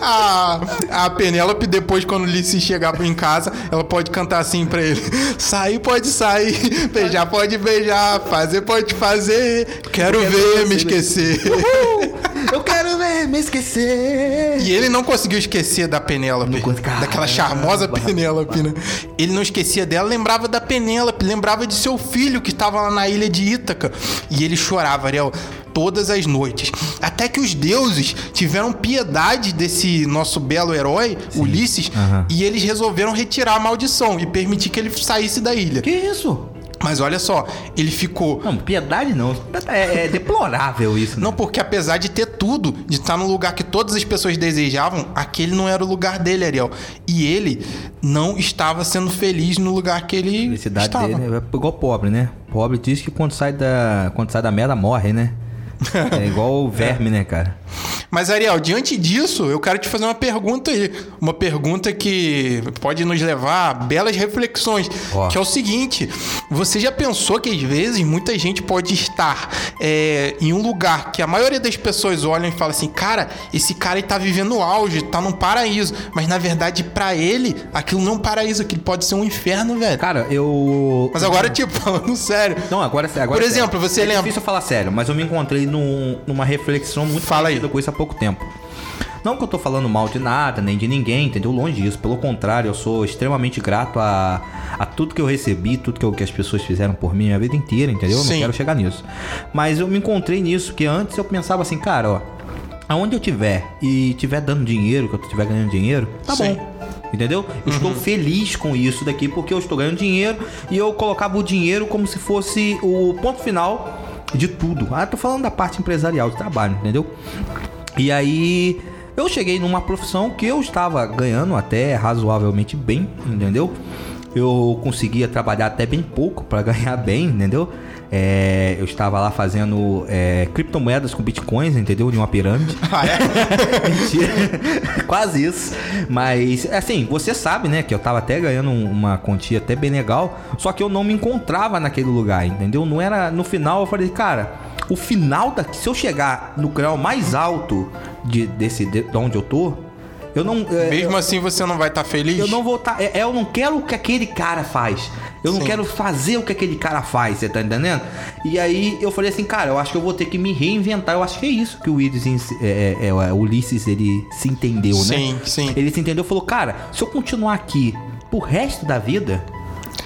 A, a, a Penélope, depois, quando Ulisses chegar em casa, ela pode cantar assim pra ele: (laughs) Sair pode sair, beijar pode beijar, fazer pode fazer, quero, quero ver você, me esquecer. (laughs) Eu quero ver me esquecer. E ele não conseguiu esquecer da Penélope. Não Daquela charmosa Penélope, né? Ele não esquecia dela, lembrava da Penélope, lembrava de seu filho que estava lá na ilha de Ítaca. E ele chorava, Ariel, todas as noites. Até que os deuses tiveram piedade desse nosso belo herói, Ulisses, Aham. e eles resolveram retirar a maldição e permitir que ele saísse da ilha. Que isso? Mas olha só, ele ficou Não, piedade não. É, é deplorável isso. Não, Né? porque apesar de ter tudo, de estar no lugar que todas as pessoas desejavam, aquele não era o lugar dele, Ariel. E ele não estava sendo feliz no lugar que ele A felicidade estava. dele é igual pobre, né? Pobre diz que quando sai da, quando sai da merda morre, né? É igual o verme, né, cara? Mas, Ariel, diante disso, eu quero te fazer uma pergunta aí. Uma pergunta que pode nos levar a belas reflexões. Ó. Que é o seguinte: você já pensou que às vezes muita gente pode estar é, em um lugar que a maioria das pessoas olham e falam assim, cara, esse cara ele tá vivendo o auge, tá num paraíso. Mas na verdade, pra ele, aquilo não é um paraíso, aquilo pode ser um inferno, velho. Cara, eu. Mas agora, tipo, (laughs) falando sério. Não, agora, agora Por exemplo, você é lembra- difícil falar sério, mas eu me encontrei num- numa reflexão muito Fala aí. parecida com isso há pouco tempo. Não que eu tô falando mal de nada, nem de ninguém, entendeu? Longe disso. Pelo contrário, eu sou extremamente grato a, a tudo que eu recebi, tudo que, eu, que as pessoas fizeram por mim a vida inteira, entendeu? Eu não quero chegar nisso. Mas eu me encontrei nisso, que antes eu pensava assim, cara, ó, aonde eu tiver e tiver dando dinheiro, que eu tiver ganhando dinheiro, tá Sim. bom. Entendeu? Eu estou feliz com isso daqui porque eu estou ganhando dinheiro e eu colocava o dinheiro como se fosse o ponto final de tudo. Ah, tô falando da parte empresarial de trabalho, entendeu? E aí eu cheguei numa profissão que eu estava ganhando até razoavelmente bem, entendeu? Eu conseguia trabalhar até bem pouco para ganhar bem, entendeu? É, eu estava lá fazendo é, criptomoedas com bitcoins, entendeu? De uma pirâmide. Ah, é? (laughs) Mentira. Quase isso. Mas, assim, você sabe, né? Que eu tava até ganhando um- uma quantia até bem legal. Só que eu não me encontrava naquele lugar, entendeu? Não era. No final eu falei, cara, o final da. Se eu chegar no grau mais alto de, desse, de, de onde eu tô, eu não. é, Mesmo assim você não vai estar feliz? eu não vou estar. é, eu não quero o que aquele cara faz. Eu não Sim. quero fazer o que aquele cara faz, você tá entendendo? E aí eu falei assim, cara, eu acho que eu vou ter que me reinventar. Eu acho que é isso que o Ulisses, é, é, é, Ulisses ele se entendeu, né? Sim, sim. Ele se entendeu e falou, cara, se eu continuar aqui pro resto da vida,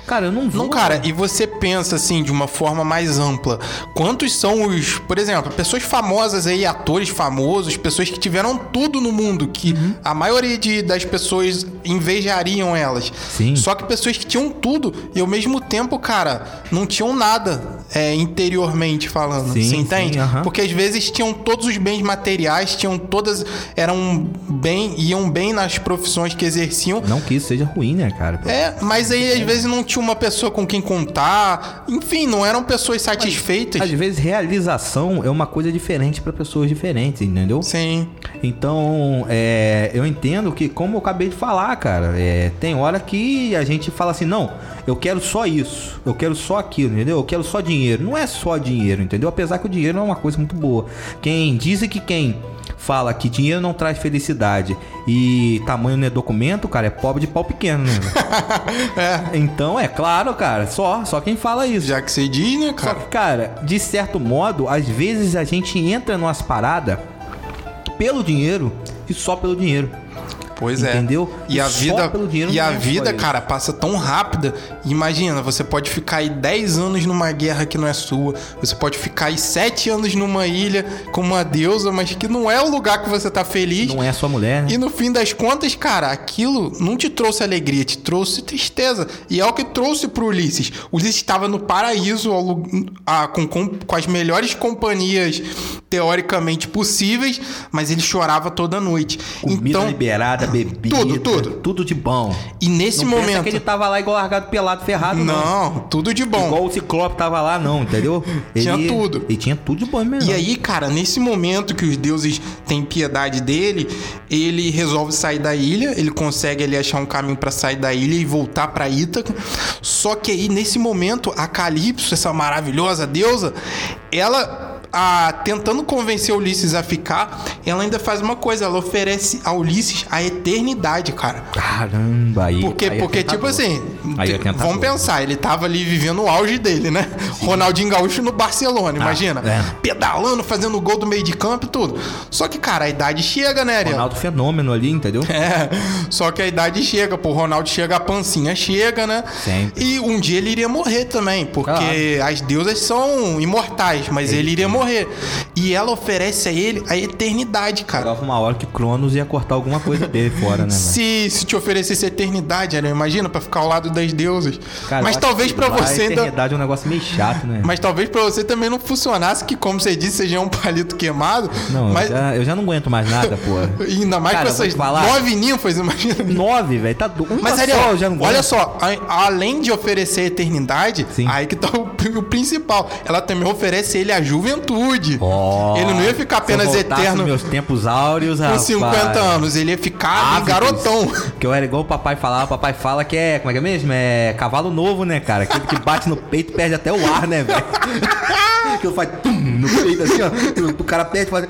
cara, eu não vou. Não, cara, e você pensa assim de uma forma mais ampla. Quantos são os, por exemplo, pessoas famosas aí, atores famosos, pessoas que tiveram tudo no mundo, que Uhum. a maioria de, das pessoas invejariam elas. Sim. Só que pessoas que tinham tudo e ao mesmo tempo, cara, não tinham nada é, interiormente falando. Sim, você sim, entende? aham. Porque às vezes tinham todos os bens materiais, tinham todas. eram bem. iam bem nas profissões que exerciam. Não que isso seja ruim, né, cara? É, mas aí às vezes não tinha uma pessoa com quem contar. Enfim, não eram pessoas satisfeitas. Às vezes realização é uma coisa diferente pra pessoas diferentes, entendeu? Sim. Então, é, eu entendo que, como eu acabei de falar, cara, é, tem hora que a gente fala assim, não, eu quero só isso, eu quero só aquilo, entendeu? Eu quero só dinheiro. Não é só dinheiro, entendeu? Apesar que o dinheiro é uma coisa muito boa. Quem dizem que quem fala que dinheiro não traz felicidade e tamanho não é documento, cara, é pobre de pau pequeno, né? (laughs) É. então, é claro, cara, só, só quem fala isso. Já que você diz, né, Só cara? que, cara, de certo modo, às vezes a gente entra numas paradas pelo dinheiro e só pelo dinheiro. Pois é. Entendeu? E a Só vida, e a é vida, cara, passa tão rápida. Imagina, você pode ficar aí 10 anos numa guerra que não é sua. Você pode ficar aí 7 anos numa ilha com uma deusa, mas que não é o lugar que você tá feliz. Não é sua mulher, né? E no fim das contas, cara, aquilo não te trouxe alegria, te trouxe tristeza. E é o que trouxe pro Ulisses. O Ulisses estava no paraíso ao ah, com, com, com as melhores companhias teoricamente possíveis, mas ele chorava toda noite. Comida então, liberada, (laughs) bebida. Tudo, tudo. Tudo de bom. e nesse não momento. que ele tava lá igual largado pelado, ferrado, não. Não, tudo de bom. Igual o Ciclope tava lá, não, entendeu? (laughs) Tinha tudo. E tinha tudo de bom mesmo. E aí, cara, nesse momento que os deuses têm piedade dele, ele resolve sair da ilha, ele consegue ali achar um caminho pra sair da ilha e voltar pra Ítaca. Só que aí, nesse momento, a Calypso, essa maravilhosa deusa, ela. A- tentando convencer Ulisses a ficar, ela ainda faz uma coisa, ela oferece a Ulisses a eternidade, cara. Caramba, aí. Porque, aí é porque tipo tentador. assim, Aí é vamos pensar, ele tava ali vivendo o auge dele, né? Ronaldinho Gaúcho no Barcelona, imagina. é. Pedalando, fazendo gol do meio de campo e tudo. Só que, cara, a idade chega, né, Ariel? Ronaldo fenômeno ali, entendeu? É, só que a idade chega, pô, Ronaldo chega, a pancinha chega, né? Sempre. E um dia ele iria morrer também, porque as deusas são imortais, mas ele iria morrer. E ela oferece a ele a eternidade, cara. Chegava uma hora que Cronos ia cortar alguma coisa dele fora, né? Se, se te oferecesse eternidade, Ariel, imagina, pra ficar ao lado das deusas. Cara, mas talvez lá você A ainda. eternidade é um negócio meio chato, né? Mas talvez pra você também não funcionasse, que como você disse, você já é um palito queimado. Não, mas eu, já, eu já não aguento mais nada, pô. (laughs) ainda mais Cara, com essas falar. nove ninfas, imagina. Nove, velho. Tá Mas só, eu já não olha só, a- além de oferecer a eternidade, Sim. aí que tá o, o principal. Ela também oferece ele a juventude. Ó, ele não ia ficar apenas eterno meus tempos áureos, com rapaz. 50 anos, ele ia ficar Ávidos. um garotão. Que eu era igual o papai falava. O papai fala que é, como é que é mesmo? É cavalo novo, né, cara? Aquele que bate no peito perde até o ar, né, velho? (laughs) que eu faz tum, no peito assim, ó. O cara perde faz.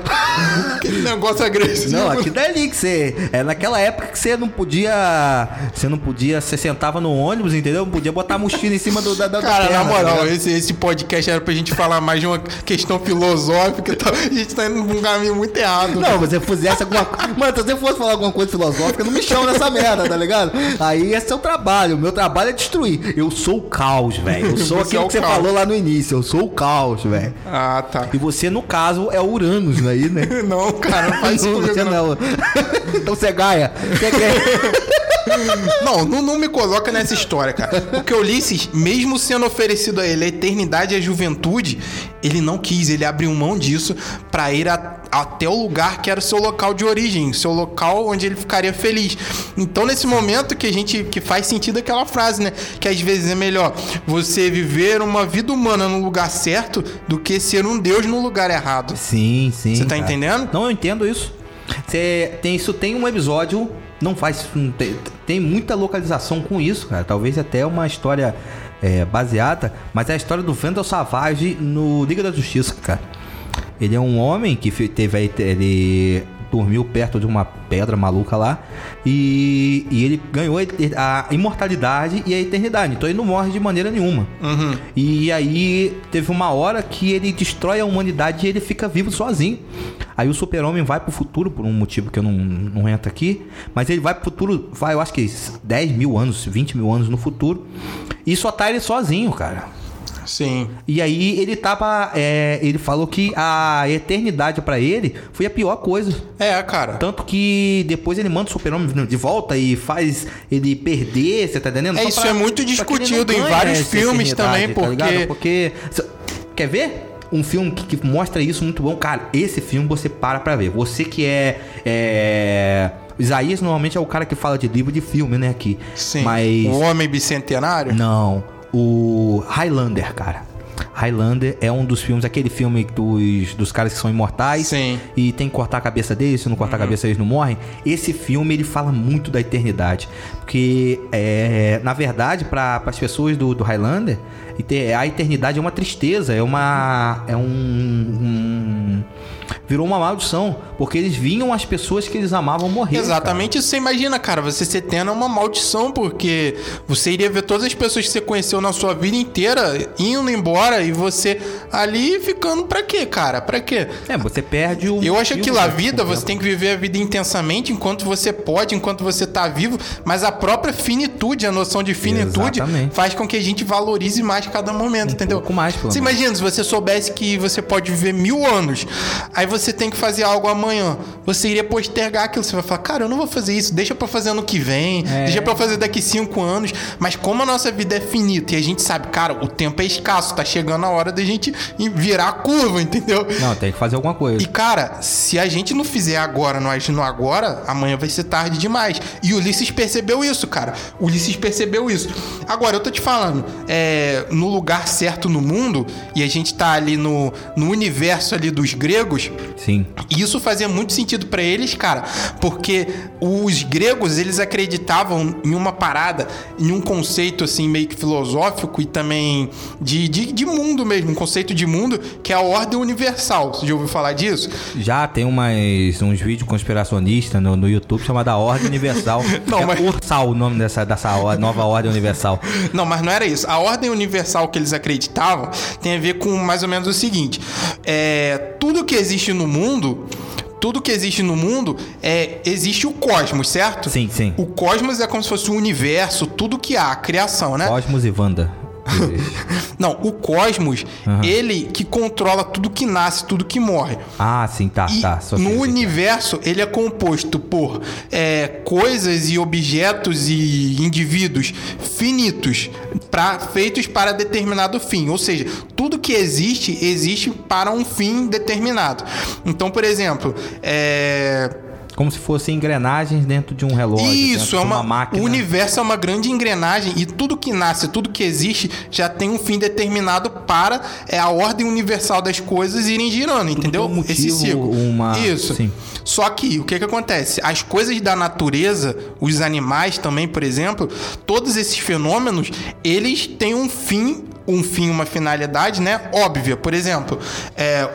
Aquele negócio agressivo. Não, aqui dali que você. É naquela época que você não podia. Você não podia. Você sentava no ônibus, entendeu? Não podia botar a mochila em cima do, da, da Cara, perna, na moral, tá ligado? esse, esse podcast era pra gente falar mais de uma questão filosófica. Tá? A gente tá indo num caminho muito errado. Não, se você fizesse alguma coisa. Mano, se você fosse falar alguma coisa filosófica, não me chama nessa merda, tá ligado? Aí é seu trabalho. O meu trabalho é destruir. Eu sou o caos, velho. Eu sou Você aquilo é que você caos. falou lá no início. Eu sou o caos, velho. Ah, tá. E você, no caso, é o Uranus aí, né? (laughs) Não, cara, não faz isso Não, você não. não. Então você ganha. Você quer. (laughs) Não, não, não me coloca nessa história, cara. Porque Ulisses, mesmo sendo oferecido a ele a eternidade e a juventude, ele não quis, ele abriu mão disso pra ir a- até o lugar que era o seu local de origem, seu local onde ele ficaria feliz. Então, nesse momento que a gente que faz sentido aquela frase, né? Que às vezes é melhor você viver uma vida humana no lugar certo do que ser um deus no lugar errado. Sim, sim. Você tá cara. entendendo? Não, eu entendo isso. Você tem isso, tem um episódio, não faz. tem, muita localização com isso, cara. Talvez até uma história é, baseada, mas é a história do Vendel Savage no Liga da Justiça, cara. Ele é um homem que teve. Ele dormiu perto de uma pedra maluca lá e, e ele ganhou a, imortalidade e a eternidade. Então ele não morre de maneira nenhuma. Uhum. E aí teve uma hora que ele destrói a humanidade e ele fica vivo sozinho. Aí o super-homem vai pro futuro, por um motivo que eu não, não entro aqui, mas ele vai pro futuro, vai, eu acho que 10 mil anos, 20 mil anos no futuro, e só tá ele sozinho, cara. Sim. E aí ele tava. é, ele falou que a eternidade pra ele foi a pior coisa. É, cara. Tanto que depois ele manda o super-homem de volta e faz ele perder, você tá entendendo? É, Só isso pra- é muito discutido em vários filmes eternidade, também, porque- ligado? porque... Quer ver? Um filme que, que mostra isso muito bom. Cara, esse filme você para pra ver. Você que é... é... Isaías normalmente é o cara que fala de livro de filme, né, aqui. Sim. Mas... O Homem Bicentenário? Não, o Highlander, cara. Highlander é um dos filmes, aquele filme dos, dos caras que são imortais Sim. Uhum. e tem que cortar a cabeça deles, se não cortar a cabeça eles não morrem. Esse filme ele fala muito da eternidade, porque é, na verdade para as pessoas do, do Highlander e ter- a eternidade é uma tristeza, é uma é um, um- virou uma maldição, porque eles vinham as pessoas que eles amavam morrer. Exatamente isso. Você imagina, cara, você ser eterno é uma maldição, porque você iria ver todas as pessoas que você conheceu na sua vida inteira indo embora e você ali ficando pra quê, cara? Pra quê? cara. É, você perde o Eu acho que a né, vida, você tempo. tem que viver a vida intensamente enquanto você pode, enquanto você tá vivo, mas a própria finitude, a noção de finitude, Exatamente. faz com que a gente valorize mais cada momento, entendeu? pouco mais, pelo Você menos. imagina, se você soubesse que você pode viver mil anos, aí você tem que fazer algo amanhã, você iria postergar aquilo, você vai falar, cara, eu não vou fazer isso, deixa pra fazer ano que vem, É. deixa pra fazer daqui cinco anos, mas como a nossa vida é finita e a gente sabe, cara, o tempo é escasso, tá chegando a hora da gente virar a curva, entendeu? Não, tem que fazer alguma coisa. E cara, se a gente não fizer agora, não agir no agora, amanhã vai ser tarde demais. E o Ulisses percebeu isso, cara. O Ulisses percebeu isso. Agora, eu tô te falando, é, no lugar certo no mundo, e a gente tá ali no, no universo ali dos gregos, Sim. e isso fazia muito sentido pra eles, cara, porque os gregos, eles acreditavam em uma parada, em um conceito assim meio que filosófico e também de, de, de mundo mesmo, um conceito de mundo que é a ordem universal. Você já ouviu falar disso? Já tem umas, uns vídeos conspiracionistas no, no YouTube chamada Ordem Universal. (laughs) Não, é mas- Ursal o nome dessa, dessa nova Ordem Universal. Não, mas não era isso. A ordem universal que eles acreditavam tem a ver com mais ou menos o seguinte: é, tudo que existe no mundo. Tudo que existe no mundo é existe o cosmos, certo? Sim, sim. O cosmos é como se fosse o universo, tudo que há, a criação, né? Cosmos e Wanda. (laughs) Não, o cosmos, Aham. ele que controla tudo que nasce, tudo que morre. Ah, sim, tá, E tá. só no universo, ele é composto por é, coisas e objetos e indivíduos finitos pra, feitos para determinado fim. Ou seja, tudo que existe, existe para um fim determinado. Então, por exemplo, é, Como se fossem engrenagens dentro de um relógio. isso, é de uma, máquina. o universo é uma grande engrenagem e tudo que nasce, tudo que existe já tem um fim determinado para é a ordem universal das coisas irem girando, entendeu? tem um motivo, Esse ciclo. uma- Isso. sim. Só que o que que acontece? As coisas da natureza, os animais também, por exemplo, todos esses fenômenos, eles têm um fim um fim, uma finalidade, né? Óbvia. Por exemplo, é,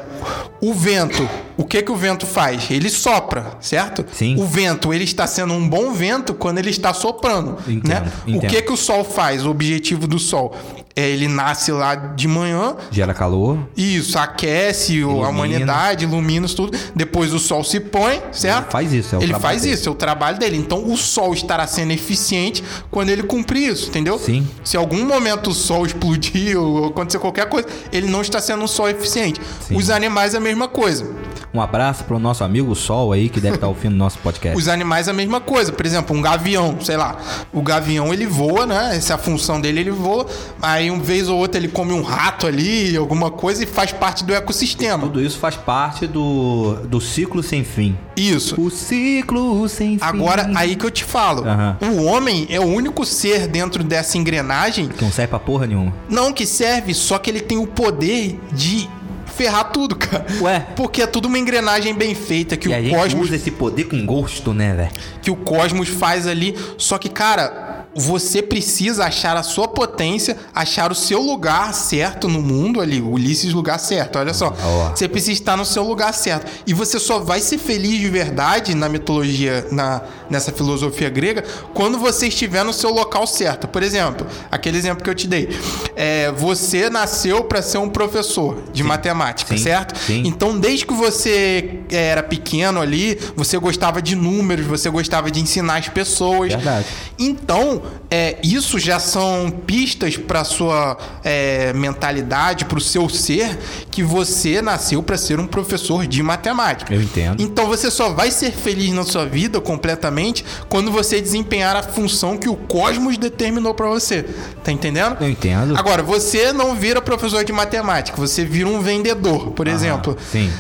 o vento. O que que o vento faz? Ele sopra, certo? Sim. O vento, ele está sendo um bom vento quando ele está soprando, Entendo, né? O entendo. que que o sol faz? O objetivo do sol é ele nasce lá de manhã, Gera calor. isso, aquece o- Ilumina. a humanidade, ilumina tudo. Depois o sol se põe, certo? Ele faz isso, é o Ele trabalho faz dele. isso, é o trabalho dele. Então o sol estará sendo eficiente quando ele cumprir isso, entendeu? Sim. Se algum momento o sol explodir ou acontecer qualquer coisa, ele não está sendo um sol eficiente. Sim. Os animais é a mesma coisa. Um abraço pro nosso amigo Sol aí, que deve estar ouvindo nosso podcast. Os animais é a mesma coisa. Por exemplo, um gavião, sei lá. O gavião ele voa, né? Essa é a função dele, ele voa. Aí, uma vez ou outra, ele come um rato ali, alguma coisa, e faz parte do ecossistema. Tudo isso faz parte do, do ciclo sem fim. Isso. O ciclo sem fim. Agora, aí que eu te falo. Aham. O homem é o único ser dentro dessa engrenagem, Que não serve pra porra nenhuma. não que serve, só que ele tem o poder de ferrar tudo, cara. Ué. Porque é tudo uma engrenagem bem feita que e a o gente cosmos usa esse poder com gosto, né, velho? que o cosmos faz ali. Só que, cara, você precisa achar a sua potência, achar o seu lugar certo no mundo ali, Ulisses lugar certo. Olha só, Ó. você precisa estar no seu lugar certo. E você só vai ser feliz de verdade na mitologia, na nessa filosofia grega, quando você estiver no seu local certo. Por exemplo, aquele exemplo que eu te dei. É, você nasceu para ser um professor de matemática, Sim. certo? Sim. Então, desde que você era pequeno ali, você gostava de números, você gostava de ensinar as pessoas. Verdade. Então, é, isso já são pistas para sua é, mentalidade, para o seu ser, que você nasceu para ser um professor de matemática. Eu entendo. Então, você só vai ser feliz na sua vida completamente quando você desempenhar a função que o cosmos determinou para você. Tá entendendo? Eu entendo. Agora, você não vira professor de matemática, você vira um vendedor, por exemplo. Sim.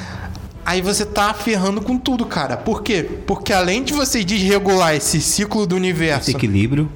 Aí você tá ferrando com tudo, cara. Por quê? Porque além de você desregular esse ciclo do universo, Esse equilíbrio.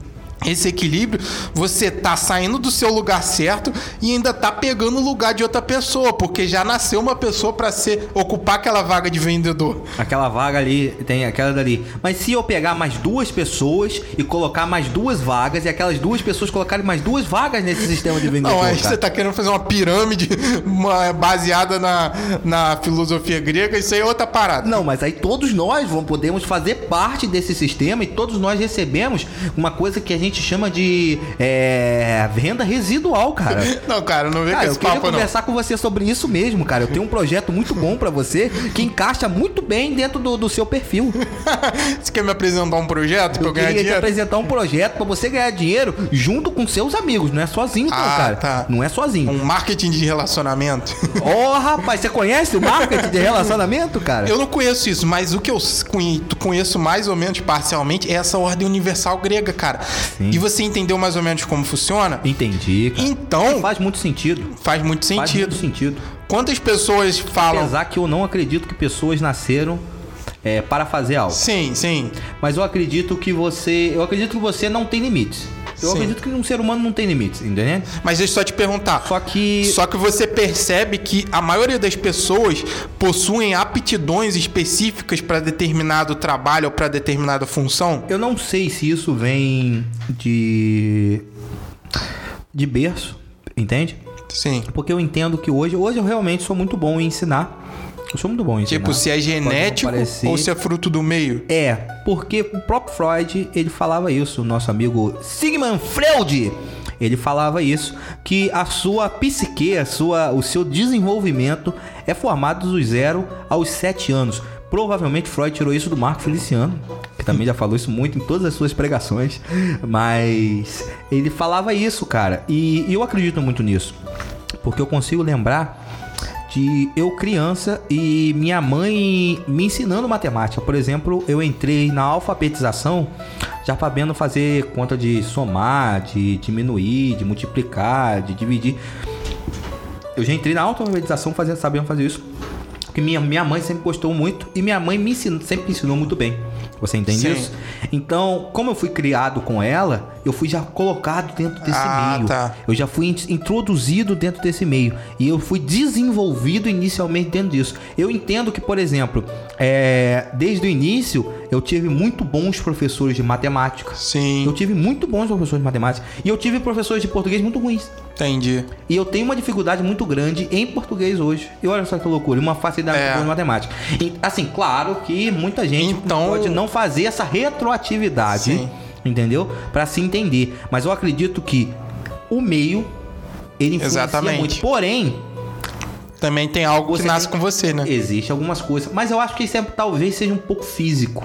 Esse equilíbrio, você tá saindo do seu lugar certo e ainda tá pegando o lugar de outra pessoa, porque já nasceu uma pessoa para ser ocupar aquela vaga de vendedor. Aquela vaga ali, tem aquela dali. Mas se eu pegar mais duas pessoas e colocar mais duas vagas, e aquelas duas pessoas colocarem mais duas vagas nesse sistema de vendedor, Não, aí cara. você tá querendo fazer uma pirâmide uma- baseada na, na filosofia grega, isso aí é outra parada. Não, mas aí todos nós vamos, podemos fazer parte desse sistema e todos nós recebemos uma coisa que a gente chama de é, venda residual, cara. (laughs) Não, cara, não vem Cara, com eu esse queria papo, não. conversar com você sobre isso mesmo, cara. Eu tenho um projeto muito bom pra você que encaixa muito bem dentro do, do seu perfil. (laughs) Você quer me apresentar um projeto pra eu Eu ganhar queria dinheiro? apresentar um projeto pra você ganhar dinheiro junto com seus amigos. Não é sozinho, não, Ah, cara. tá. Não é sozinho. Um marketing de relacionamento. (laughs) Ó, rapaz, você conhece o marketing de relacionamento, cara? Eu não conheço isso, mas o que eu conhe- conheço mais ou menos parcialmente é essa ordem universal grega, cara. Sim. E você entendeu mais ou menos como funciona? Entendi, cara. Então, Faz muito sentido. faz muito Faz sentido. muito sentido. Quantas pessoas falam. Apesar que eu não acredito que pessoas nasceram é, para fazer algo. Sim, sim. Mas eu acredito que você. Eu acredito que você não tem limites. Eu Sim. acredito que um ser humano não tem limites, entendeu? Mas deixa eu só te perguntar. Só que. Só que você percebe que a maioria das pessoas possuem aptidões específicas para determinado trabalho ou para determinada função? Eu não sei se isso vem de. de berço, entende? Sim. Porque eu entendo que hoje. Hoje eu realmente sou muito bom em ensinar. Eu sou muito bom em. Tipo, se é genético ou se é fruto do meio? É, porque o próprio Freud, ele falava isso, o nosso amigo Sigmund Freud, ele falava isso, que a sua psique, a sua, o seu desenvolvimento é formado dos zero aos sete anos. Provavelmente Freud tirou isso do Marco Feliciano, que também já falou isso muito em todas as suas pregações, mas ele falava isso, cara, e, e eu acredito muito nisso, porque eu consigo lembrar de eu criança e minha mãe me ensinando matemática. Por exemplo, eu entrei na alfabetização já sabendo fazer conta de somar, de diminuir, de multiplicar, de dividir. Eu já entrei na alfabetização fazendo, sabendo fazer isso. Porque minha, minha mãe sempre gostou muito e minha mãe me ensinou, sempre me ensinou muito bem. Você entende Sim. isso? Então, como eu fui criado com ela, eu fui já colocado dentro desse Ah, meio. tá. Eu já fui in- introduzido dentro desse meio. E eu fui desenvolvido inicialmente dentro disso. Eu entendo que, por exemplo, é, desde o início, eu tive muito bons professores de matemática. Sim, Eu tive muito bons professores de matemática. E eu tive professores de português muito ruins. entendi. E eu tenho uma dificuldade muito grande em português hoje. E olha só que loucura, uma facilidade É. em matemática. E, assim, claro que muita gente Então- pode não fazer essa retroatividade, Sim. Entendeu? Pra se entender. Mas eu acredito que o meio ele influencia Exatamente. muito. Porém, Também tem algo que nasce tem- com você, né? existe algumas coisas, mas eu acho que isso é, talvez seja um pouco físico.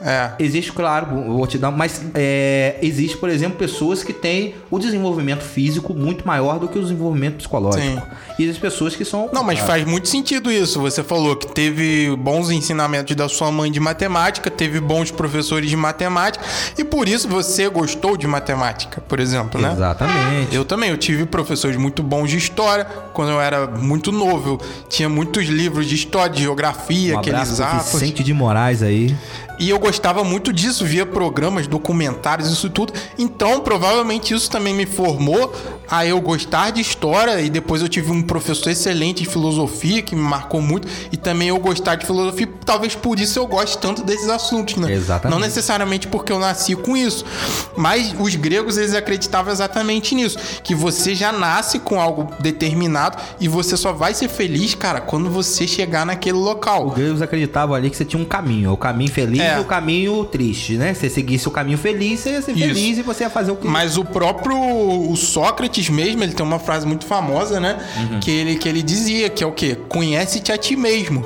É. Existe, claro, vou te dar, mas é, existe, por exemplo, pessoas que têm o desenvolvimento físico muito maior do que o desenvolvimento psicológico. Sim. E existem pessoas que são. Não, mas faz muito sentido isso. Você falou que teve bons ensinamentos da sua mãe de matemática, teve bons professores de matemática, e por isso você gostou de matemática, por exemplo, né? Exatamente. Eu também, eu tive professores muito bons de história quando eu era muito novo. Tinha muitos livros de história, de geografia, Um aqueles atos. Vicente de Moraes aí. E eu gostava muito disso, via programas, documentários, isso tudo. Então, provavelmente isso também me formou a eu gostar de história. E depois eu tive um professor excelente de filosofia que me marcou muito. E também eu gostar de filosofia. Talvez por isso eu goste tanto desses assuntos, né? Exatamente. Não necessariamente porque eu nasci com isso. Mas os gregos, eles acreditavam exatamente nisso. Que você já nasce com algo determinado e você só vai ser feliz, cara, quando você chegar naquele local. Os gregos acreditavam ali que você tinha um caminho. O caminho feliz É. e o caminho triste, né? Se você seguisse o caminho feliz, você ia ser Isso. feliz e você ia fazer o que. Mas o próprio o Sócrates mesmo, ele tem uma frase muito famosa, né? Uhum. Que, ele, que ele dizia, que é o quê? Conhece-te a ti mesmo.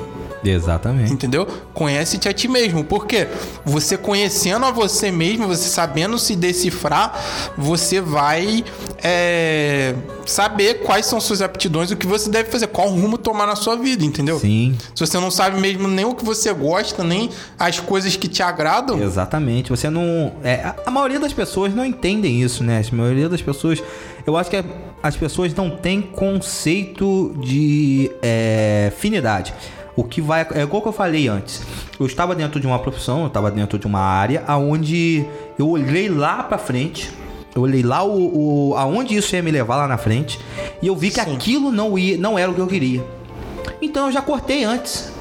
Exatamente. Entendeu? Conhece-te a ti mesmo. Por quê? Você conhecendo a você mesmo, você sabendo se decifrar, você vai é, saber quais são suas aptidões, o que você deve fazer, qual rumo tomar na sua vida, entendeu? Sim, Se você não sabe mesmo nem o que você gosta, nem as coisas que te agradam, exatamente. Você não. É, a, maioria das pessoas não entendem isso, né? A maioria das pessoas. Eu acho que as pessoas não têm conceito de é, finidade. O que vai. É igual que eu falei antes. Eu estava dentro de uma profissão, eu estava dentro de uma área aonde eu olhei lá pra frente. Eu olhei lá o, o aonde isso ia me levar lá na frente e eu vi que Sim. aquilo não ia, não era o que eu queria. Então eu já cortei antes.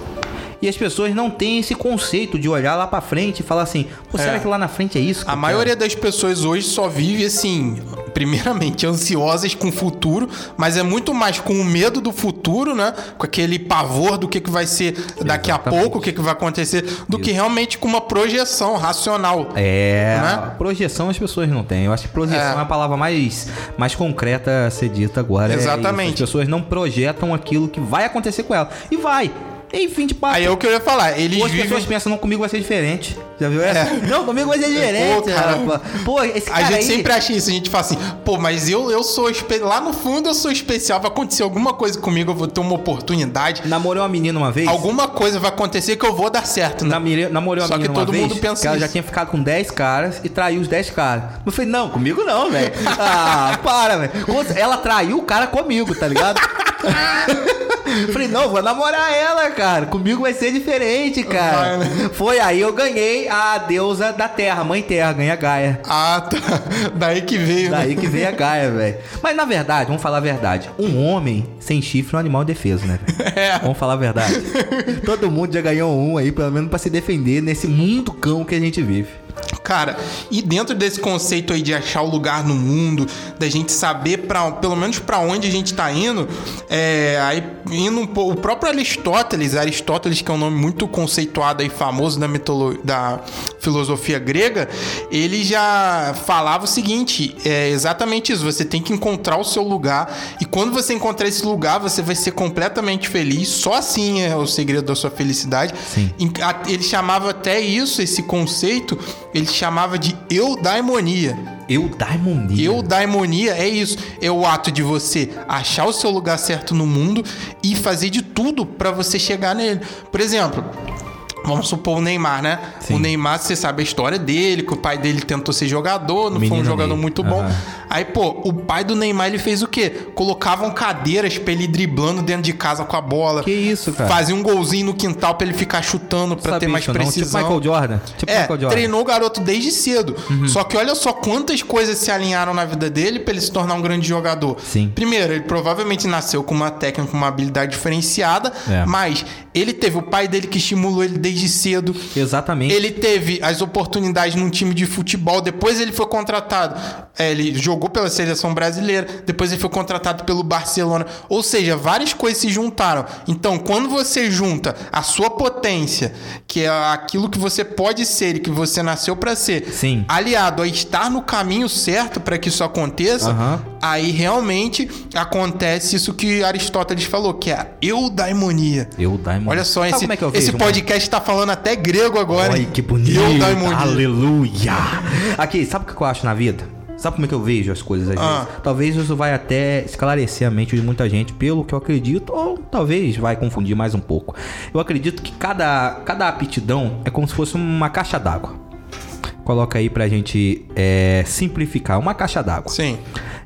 E as pessoas não têm esse conceito de olhar lá pra frente e falar assim: Pô, será É. que lá na frente é isso? A maioria das pessoas hoje só vive assim, primeiramente (laughs) ansiosas com o futuro, mas é muito mais com o medo do futuro, né? Com aquele pavor do que, que vai ser daqui a Exatamente. pouco, o que, que vai acontecer, do que realmente com uma projeção racional. É, Né? projeção as pessoas não têm. Eu acho que projeção é, É. a palavra mais, mais concreta a ser dita agora. É Exatamente. isso. As pessoas não projetam aquilo que vai acontecer com ela. E vai. Enfim de papo. Aí é o que eu ia falar, eles Ou as vivem. pessoas pensam, não, comigo vai ser diferente. Já viu essa? É. Não, comigo vai ser diferente. Pô, cara. rapaz. Pô, esse A cara gente aí... sempre acha isso, a gente fala assim, pô, mas eu, eu sou espe... lá no fundo eu sou especial, vai acontecer alguma coisa comigo, eu vou ter uma oportunidade, Namorei uma menina uma vez. alguma coisa vai acontecer que eu vou dar certo, né? Namorei, namorei uma Só que menina uma todo vez, mundo pensa que ela já tinha ficado com 10 caras e traiu os 10 caras. Eu falei, não, comigo não, velho. (laughs) Ah, para, velho. Ela traiu o cara comigo, tá ligado? (laughs) Falei, não, vou namorar ela, cara. Comigo vai ser diferente, cara. Vai, né? Foi aí eu ganhei a deusa da terra, mãe terra, ganhei a Gaia. Ah, tá. Daí que veio, né? Daí que veio a Gaia, velho. Mas na verdade, vamos falar a verdade. Um homem sem chifre é um animal indefeso, né? (laughs) É. Vamos falar a verdade. Todo mundo já ganhou um aí, pelo menos pra se defender nesse mundo cão que a gente vive. Cara, e dentro desse conceito aí de achar o lugar no mundo, da gente saber para pelo menos pra onde a gente tá indo, é, aí indo um pouco, o próprio Aristóteles, Aristóteles que é um nome muito conceituado e famoso da mitolo, da filosofia grega, ele já falava o seguinte, é exatamente isso, você tem que encontrar o seu lugar e quando você encontrar esse lugar, você vai ser completamente feliz, só assim é o segredo da sua felicidade. Sim. Ele chamava até isso, esse conceito, ele chamava de eudaimonia. Eudaimonia. Eudaimonia é isso, é o ato de você achar o seu lugar certo no mundo e fazer de tudo pra você chegar nele. Por exemplo, Vamos supor o Neymar, né? Sim. O Neymar, você sabe a história dele, que o pai dele tentou ser jogador, não foi um Menino jogador Ney. muito bom. Aham. Aí pô, o pai do Neymar, ele fez o quê? Colocavam cadeiras pra ele driblando dentro de casa com a bola. Que isso, cara? Fazia um golzinho no quintal pra ele ficar chutando, pra ter Sabia mais isso não? precisão. Tipo Michael Jordan. Tipo É, Michael Jordan. treinou o garoto desde cedo. Só que olha só quantas coisas se alinharam na vida dele pra ele se tornar um grande jogador. Sim. Primeiro, ele provavelmente nasceu com uma técnica, com uma habilidade diferenciada, É. mas ele teve o pai dele que estimulou ele desde cedo. Exatamente. Ele teve as oportunidades num time de futebol, depois ele foi contratado. é, ele jogou pela seleção brasileira, depois ele foi contratado pelo Barcelona. Ou seja, várias coisas se juntaram. Então, quando você junta a sua potência, que é aquilo que você pode ser e que você nasceu para ser, Sim. aliado a estar no caminho certo para que isso aconteça, Aham. aí realmente acontece isso que Aristóteles falou, que é a eudaimonia. Eu, Diamond. Olha só, esse, é esse vejo, mano? podcast tá falando até grego agora. Olha que bonito. Eudaimonia. Aleluia. Aqui, sabe o que eu acho na vida? Sabe como é que eu vejo as coisas às Ah. vezes? Talvez isso vai até esclarecer a mente de muita gente, pelo que eu acredito, ou talvez vai confundir mais um pouco. Eu acredito que cada, cada aptidão é como se fosse uma caixa d'água. Coloca aí pra gente é, simplificar, uma caixa d'água. Sim.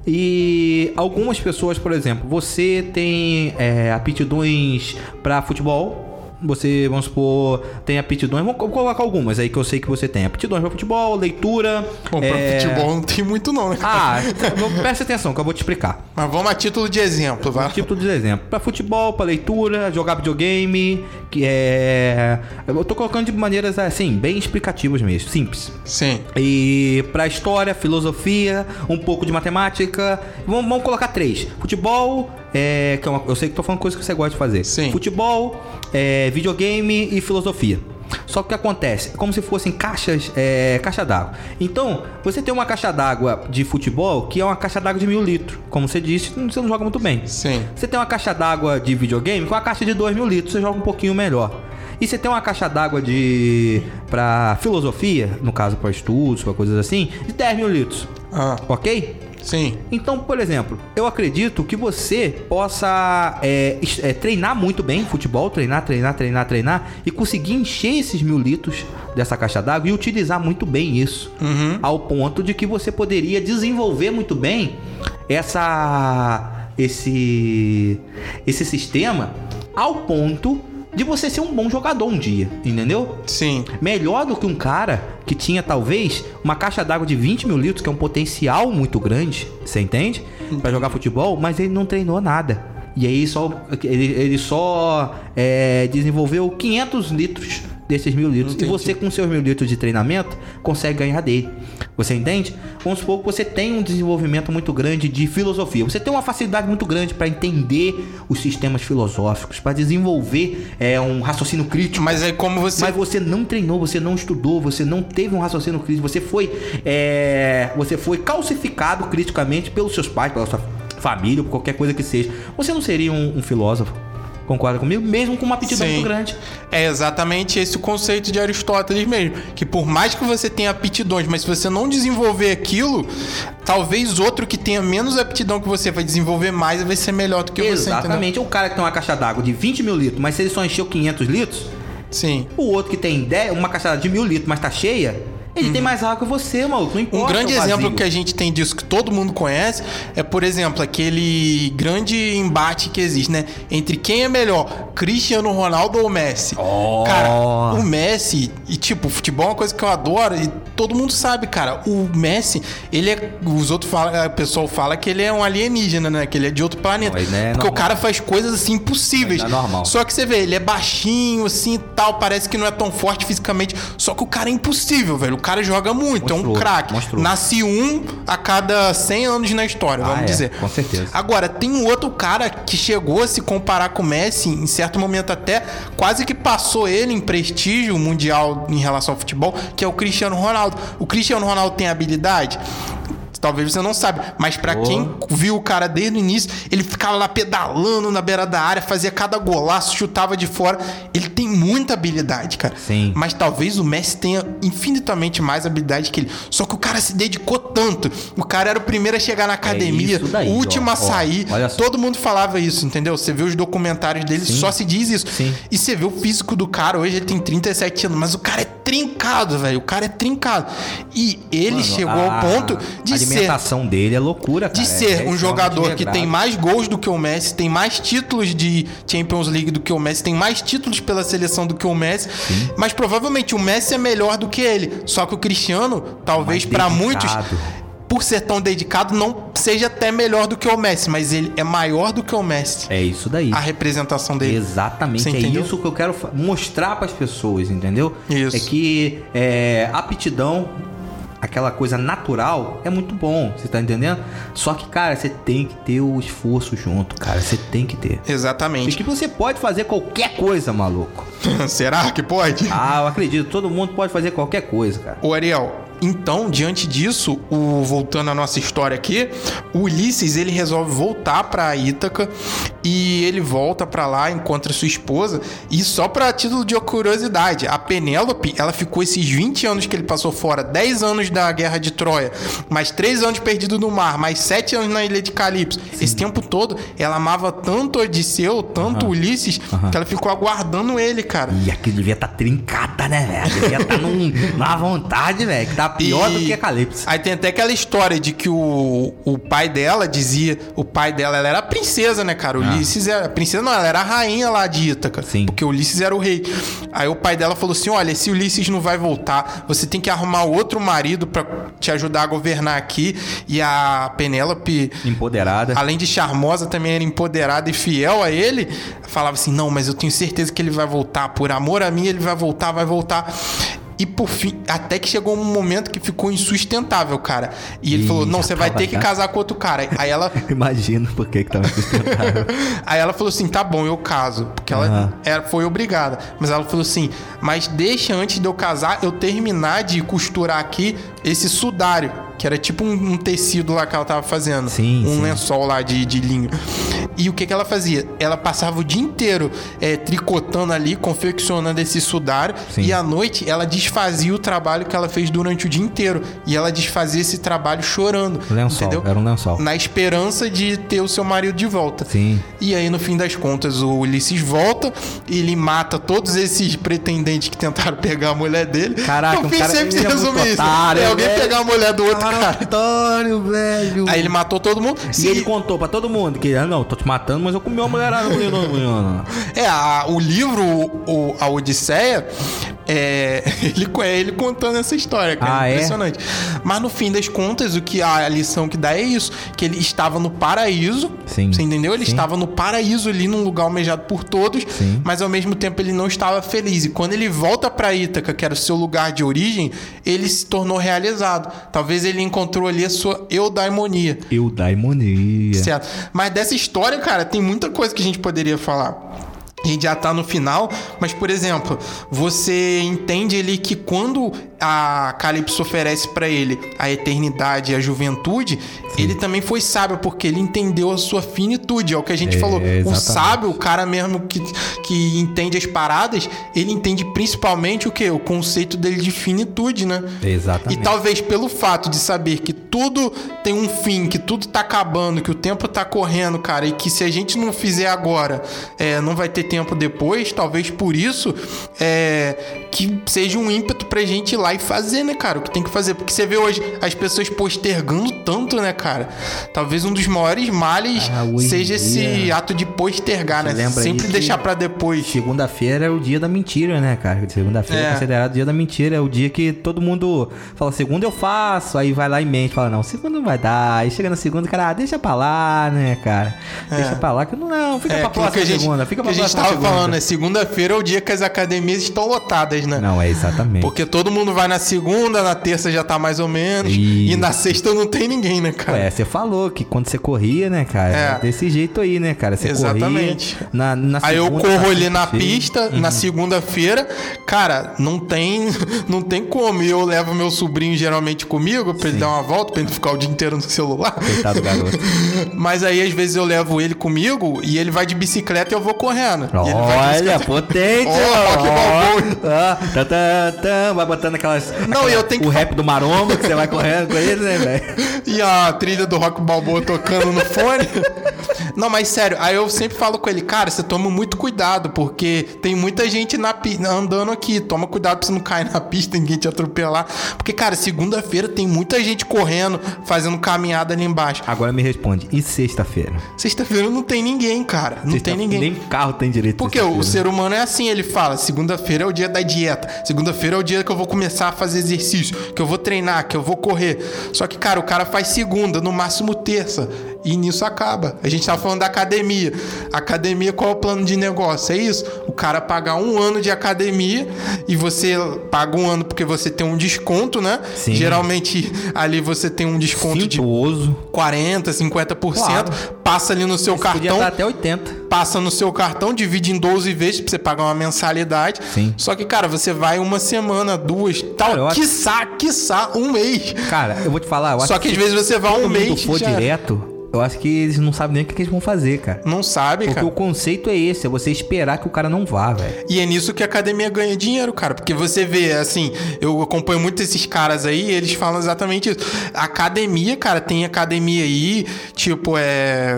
E algumas pessoas, por exemplo, você tem é, aptidões para futebol. Você, vamos supor, tem aptidões. Vamos colocar algumas aí que eu sei que você tem. Aptidões para futebol, leitura. Bom, pra é, futebol não tem muito não, né? Ah, presta atenção que eu vou te explicar. Mas vamos a título de exemplo, vai. Tipo de exemplo. Para futebol, para leitura, jogar videogame, que é. Eu tô colocando de maneiras assim, bem explicativas mesmo, simples. Sim. E pra história, filosofia, um pouco de matemática. Vamos, vamos colocar três: futebol, é, que é uma- eu sei que tô falando coisa que você gosta de fazer. Sim. Futebol, é, videogame e filosofia. Só que o que acontece? É como se fossem caixas, é, caixa d'água. Então, você tem uma caixa d'água de futebol que é uma caixa d'água de mil litros. Como você disse, você não joga muito bem. Sim. Você tem uma caixa d'água de videogame com uma caixa de 2 mil litros, você joga um pouquinho melhor. E você tem uma caixa d'água de. pra filosofia, no caso para estudos, para coisas assim, de 10 mil litros. Ah, Ok? Sim. Então, por exemplo, eu acredito que você possa é, é, treinar muito bem futebol, treinar, treinar, treinar, treinar e conseguir encher esses mil litros dessa caixa d'água e utilizar muito bem isso. Ao ponto de que você poderia desenvolver muito bem essa esse esse sistema ao ponto de você ser um bom jogador um dia, entendeu? Sim. Melhor do que um cara que tinha talvez uma caixa d'água de 20 mil litros, que é um potencial muito grande, você entende? Pra jogar futebol, mas ele não treinou nada. E aí só, ele, ele só é, desenvolveu 500 litros desses mil litros. Entendi. E você com seus mil litros de treinamento consegue ganhar dele. Você entende? Vamos supor que você tem um desenvolvimento muito grande de filosofia. Você tem uma facilidade muito grande para entender os sistemas filosóficos, para desenvolver é, um raciocínio crítico. Mas aí como você... Mas você não treinou, você não estudou, você não teve um raciocínio crítico, você foi, é, você foi calcificado criticamente pelos seus pais, pela sua família, por qualquer coisa que seja. Você não seria um, um filósofo. Concorda comigo? Mesmo com uma aptidão Sim. muito grande. É exatamente esse o conceito de Aristóteles mesmo. Que por mais que você tenha aptidões, mas se você não desenvolver aquilo, talvez outro que tenha menos aptidão que você vai desenvolver mais e vai ser melhor do que você, entendeu? Exatamente. O cara que tem uma caixa d'água de 20 mil litros, mas se ele só encheu 500 litros, Sim. o outro que tem 10, uma caixa de mil litros, mas tá cheia, ele tem mais água que você, maluco. Não importa. Um grande exemplo que a gente tem disso que todo mundo conhece é, por exemplo, aquele grande embate que existe, né? Entre quem é melhor, Cristiano Ronaldo ou Messi. Oh. Cara, o Messi, e tipo, futebol é uma coisa que eu adoro e todo mundo sabe, cara. O Messi, ele é. Os outros falam, o pessoal fala que ele é um alienígena, né? Que ele é de outro planeta. Não, é Porque o normal. cara faz coisas assim impossíveis. É normal. Só que você vê, ele é baixinho, assim e tal, parece que não é tão forte fisicamente. Só que o cara é impossível, velho. O cara joga muito, é um craque. Nasce um a cada 100 anos na história, Ah, vamos é, dizer. com certeza. Agora, tem um outro cara que chegou a se comparar com o Messi, em certo momento até quase que passou ele em prestígio mundial em relação ao futebol, que é o Cristiano Ronaldo. O Cristiano Ronaldo tem habilidade? Talvez você não sabe, mas pra Oh. quem viu o cara desde o início, ele ficava lá pedalando na beira da área, fazia cada golaço, chutava de fora. Ele tem muita habilidade, cara. Sim. Mas talvez o Messi tenha infinitamente mais habilidade que ele. Só que o cara se dedicou tanto. O cara era o primeiro a chegar na academia, isso daí, o último ó, a ó, sair. só. Todo mundo falava isso, entendeu? Você vê os documentários dele, só se diz isso. Sim. E você vê o físico do cara, hoje ele tem 37 anos, mas o cara é trincado, velho. O cara é trincado. E ele Mano, chegou a- ao ponto de a ser movimentação dele é loucura, cara. de ser É um jogador que tem mais gols do que o Messi, tem mais títulos de Champions League do que o Messi, tem mais títulos pela seleção do que o Messi, mas provavelmente o Messi é melhor do que ele. Só que o Cristiano, talvez dedicado. muitos, por ser tão dedicado, não seja até melhor do que o Messi, mas ele é maior do que o Messi. É isso daí. A representação dele. Exatamente, é isso que eu quero mostrar para as pessoas, entendeu? Isso. É que é, aptidão, aquela coisa natural, é muito bom, você tá entendendo? Só que, cara, você tem que ter o esforço junto, cara, você tem que ter. Exatamente. Porque você pode fazer qualquer coisa, maluco. (laughs) Será que pode? Ah, eu acredito, todo mundo pode fazer qualquer coisa, cara. Ô Ariel, então, diante disso, o, voltando à nossa história aqui, o Ulisses ele resolve voltar pra Ítaca e ele volta pra lá, encontra sua esposa e só pra título de curiosidade, a Penélope, ela ficou esses 20 anos que ele passou fora, 10 anos da Guerra de Troia, mais 3 anos perdido no mar, mais 7 anos na Ilha de Calypso. Esse tempo todo, ela amava tanto Odisseu, tanto Ulisses, que ela ficou aguardando ele, cara. E aquilo devia estar trincada, né, velho? Devia estar num, (laughs) numa vontade, velho, que tá pior do E que a Calypso. Aí tem até aquela história de que o, o pai dela dizia. O pai dela, ela era a princesa, né, cara? O Ulisses era. Princesa não, ela era a rainha lá de Ítaca. Ah. Sim. Porque o Ulisses era o rei. Aí o pai dela falou assim: olha, esse Ulisses não vai voltar. Você tem que arrumar outro marido pra te ajudar a governar aqui. E a Penélope. Empoderada. Além de charmosa, também era empoderada e fiel a ele. Falava assim: não, mas eu tenho certeza que ele vai voltar. Por amor a mim, ele vai voltar, vai voltar. E por fim, até que chegou um momento que ficou insustentável, cara. E ele Ih, falou: não, você vai ter que casar com outro cara. Aí ela. (laughs) Imagino por que que tava sustentável. (laughs) Aí ela falou assim: tá bom, eu caso. Porque ela Aham. era, foi obrigada. Mas ela falou assim: mas deixa antes de eu casar, eu terminar de costurar aqui esse sudário. Que era tipo um, um tecido lá que ela tava fazendo. Sim, Um sim. lençol lá de, de linho. E o que, que ela fazia? Ela passava o dia inteiro é, tricotando ali, confeccionando esse sudário. Sim. E à noite ela desfazia o trabalho que ela fez durante o dia inteiro. E ela desfazia esse trabalho chorando. Lençol, entendeu? era um lençol. Na esperança de ter o seu marido de volta. Sim. E aí, no fim das contas, o Ulisses volta, ele mata todos esses pretendentes que tentaram (laughs) pegar a mulher dele. Caraca, no um cara- sempre se resume isso. é alguém velho. pegar a mulher do outro cara. Antônio, velho. Aí ele matou todo mundo. E ele contou pra todo mundo que, ah, não, tô te matando, mas eu comi uma mulherada. Não, não, não, não. É, a- o livro, o, a Odisseia, é, (laughs) ele, é ele contando essa história, cara. Ah, é? impressionante. Mas no fim das contas, o que a lição que dá é isso: que ele estava no paraíso. Sim. Você entendeu? Ele Sim. estava no paraíso ali, num lugar almejado por todos, Sim. mas ao mesmo tempo ele não estava feliz. E quando ele volta pra Ítaca, que era o seu lugar de origem, ele se tornou realizado. Talvez ele encontrou ali a sua eudaimonia. Eudaimonia. Certo. Mas dessa história, cara, tem muita coisa que a gente poderia falar. A gente já tá no final, mas, por exemplo, você entende ali que quando a Calypso oferece pra ele a eternidade e a juventude, ele também foi sábio, porque ele entendeu a sua finitude. É o que a gente É, falou. O exatamente. sábio, o cara mesmo que, que entende as paradas, ele entende principalmente o que? O conceito dele de finitude, né? Exatamente. E talvez pelo fato de saber que tudo tem um fim, que tudo tá acabando, que o tempo tá correndo, cara, e que se a gente não fizer agora, é, não vai ter tempo depois, talvez por isso é, que seja um ímpeto pra gente ir lá e fazer, né, cara? O que tem que fazer. Porque você vê hoje as pessoas postergando tanto, né, cara? Talvez um dos maiores males Ah, seja esse dia- ato de postergar, né? Sempre deixar pra depois. Segunda-feira é o dia da mentira, né, cara? Segunda-feira é. É. considerado o dia da mentira. É o dia que todo mundo fala, segunda eu faço. Aí vai lá e mente, fala, não, segunda não vai dar. Aí chega na segunda, cara, ah, deixa pra lá, né, cara? Deixa pra lá, que não, não fica É, pra próxima que a gente, segunda. Fica pra próxima tava segunda. falando, né? Segunda-feira é o dia que as academias estão lotadas, né? Não, é exatamente. Porque todo mundo vai na segunda, na terça já tá mais ou menos. Isso. E na sexta não tem ninguém, né, cara? Ué, você falou que quando você corria, né, cara? É. É. Desse jeito aí, né, cara? Você Exatamente. corria na, na Aí eu segunda, corro tá ali na pista, na segunda-feira, cara, não tem, (laughs) não tem como. E eu levo meu sobrinho geralmente comigo pra ele dar uma volta, pra ele ficar o dia inteiro no celular. Coitado do garoto. (laughs) Mas aí às vezes eu levo ele comigo e ele vai de bicicleta e eu vou correndo. Olha, (laughs) potente! Ah, tá, tá, tá, vai botando aquelas. Não, aquela- eu tenho que O rap do maromba que você vai correndo com ele, né, velho? E a trilha do Rock Balboa tocando no fone. Não, mas sério, aí eu sempre falo com ele, cara, você toma muito cuidado, porque tem muita gente na pi- andando aqui. Toma cuidado pra você não cair na pista, ninguém te atropelar. Porque, cara, segunda-feira tem muita gente correndo, fazendo caminhada ali embaixo. Agora me responde, e sexta-feira? Sexta-feira não tem ninguém, cara. Não tem ninguém. Nem carro tem direito. Porque o ser humano é assim, ele fala: segunda-feira é o dia da dieta, segunda-feira é o dia que eu vou começar a fazer exercício, que eu vou treinar, que eu vou correr. Só que, cara, o cara faz segunda, no máximo terça, e nisso acaba. A gente tava falando da academia. Academia, qual é o plano de negócio? É isso? O cara pagar um ano de academia e você paga um ano porque você tem um desconto, né? Sim. Geralmente ali você tem um desconto de Cintuoso. 40, 50%, Claro. passa ali no seu Podia cartão dar até 80. passa no seu cartão, divide em 12 vezes pra você pagar uma mensalidade. Sim. Só que, cara, você vai uma semana, duas, tal, Cara, acho- quiçá, quiçá, um mês. Cara, eu vou te falar, Só acho que às vezes você vai se um mês for já direto, eu acho que eles não sabem nem o que que eles vão fazer, cara. Não sabe, Porque cara. o conceito é esse, é você esperar que o cara não vá, velho. E é nisso que a academia ganha dinheiro, cara. Porque você vê, assim, eu acompanho muito esses caras aí, eles falam exatamente isso. Academia, cara, tem academia aí, tipo, é.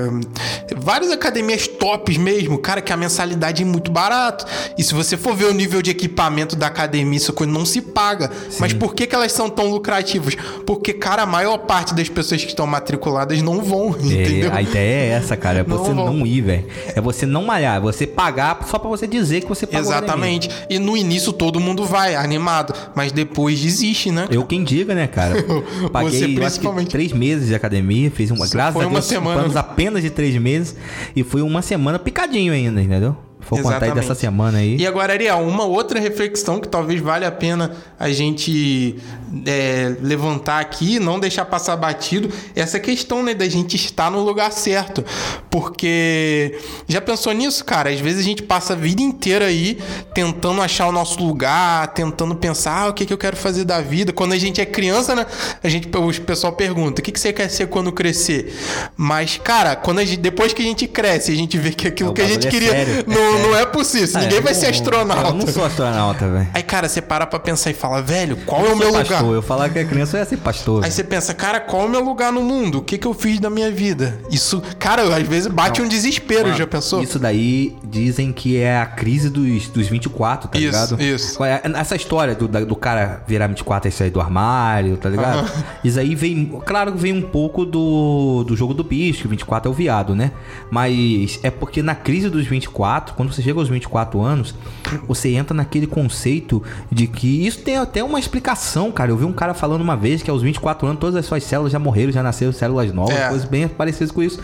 Várias academias tops mesmo, cara, que a mensalidade é muito barato. E se você for ver o nível de equipamento da academia, isso coisa não se paga. Mas por que, que elas são tão lucrativas? Porque, cara, a maior parte das pessoas que estão matriculadas não vão? (laughs) É, a ideia é essa, cara. É Não você vão. não ir, velho. É você não malhar, é você pagar só pra você dizer que você pagou. Exatamente. E no início todo mundo vai, animado. Mas depois desiste, né? Eu quem diga, né, cara? (laughs) Paguei Você eu acho que principalmente. três meses de academia, fiz uma. Graças foi a uma Deus, semana. planos apenas de três meses. E foi uma semana picadinho ainda, entendeu? Contar aí Exatamente. dessa semana aí. E agora, Ariel, uma outra reflexão que talvez valha a pena a gente é, levantar aqui, não deixar passar batido, é essa questão né, da gente estar no lugar certo. Porque já pensou nisso, cara? Às vezes a gente passa a vida inteira aí tentando achar o nosso lugar, tentando pensar ah, o que, que eu quero fazer da vida. Quando a gente é criança, né? A gente, o pessoal pergunta: o que, que você quer ser quando crescer? Mas, cara, quando gente, depois que a gente cresce, a gente vê que aquilo O que a gente é queria é não, sério. não é possível. Ah, Ninguém vai não- ser astronauta. Eu não sou astronauta, velho. Aí, cara, você para pra pensar e fala, velho, qual é Eu o meu sou lugar? pastor. Eu falar que é criança, eu ia ser pastor. Aí você pensa, cara, qual é o meu lugar no mundo? O que, que eu fiz da minha vida? Isso, cara, às vezes bate um desespero, Mano, já pensou? Isso daí dizem que é a crise dos, dos 24, tá Isso, ligado? isso. É, Essa história do, do cara virar 24 e sair do armário, tá ligado? Aham. (laughs) Isso aí vem. Claro que vem um pouco do, do jogo do bicho, que 24 é o viado, né? Mas é porque na crise dos 24, quando você chega aos 24 anos, você entra naquele conceito de que. Isso tem até uma explicação, cara. Eu vi um cara falando uma vez que aos 24 anos todas as suas células já morreram, já nasceram células novas, É. coisas bem parecidas com isso.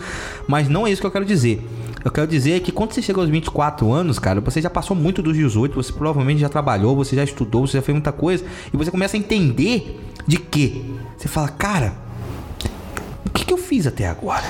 Mas não é isso que eu quero dizer. Eu quero dizer é que quando você chega aos 24 anos, cara, você já passou muito dos 18, você provavelmente já trabalhou, você já estudou, você já fez muita coisa, e você começa a entender de que. Você fala, cara, o que, que eu fiz até agora?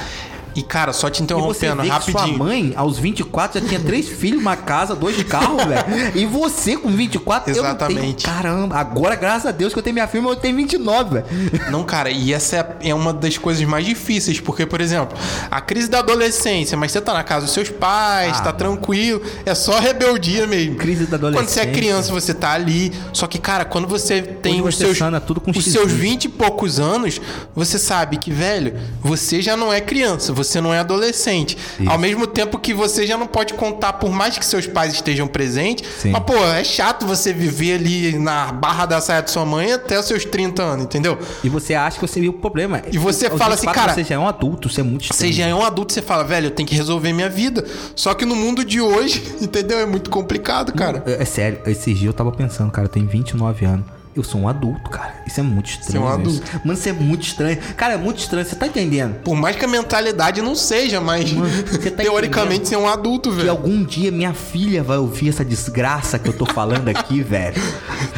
E, cara, só te interrompendo, que sua rapidinho. mãe, aos 24, já tinha três (laughs) filhos, uma casa, dois carros, velho. E você com 24, eu não Exatamente. tenho. Caramba, agora, graças a Deus que eu tenho minha filha, eu tenho 29, velho. Não, cara, e essa é, é uma das coisas mais difíceis, porque, por exemplo, a crise da adolescência, mas você tá na casa dos seus pais, Ah, tá tranquilo, é só rebeldia mesmo. Crise da Quando você é adolescência. criança, você tá ali. Só que, cara, quando você tem os seus, sana tudo com os seus 20 e poucos anos, você sabe que, velho, você já não é criança, você não é adolescente. Isso. Ao mesmo tempo que você já não pode contar, por mais que seus pais estejam presentes, Sim. mas, pô, é chato você viver ali na barra da saia de sua mãe até os seus 30 anos, entendeu? E você acha que você viu o problema. E você Aos fala assim, 24, cara, Você já é um adulto, você é muito Você estranho. já é um adulto, você fala, velho, eu tenho que resolver minha vida. Só que no mundo de hoje, (laughs) entendeu? É muito complicado, cara. É, é sério, esses dias eu tava pensando, cara, eu tenho 29 anos. Eu sou um adulto, cara. Isso é muito estranho. Você é um isso. Mano, isso é muito estranho. Cara, é muito estranho. Você tá entendendo? Por mais que a mentalidade não seja, mas você tá teoricamente você é um adulto, Que velho. algum dia minha filha vai ouvir essa desgraça que eu tô falando aqui, (laughs) velho.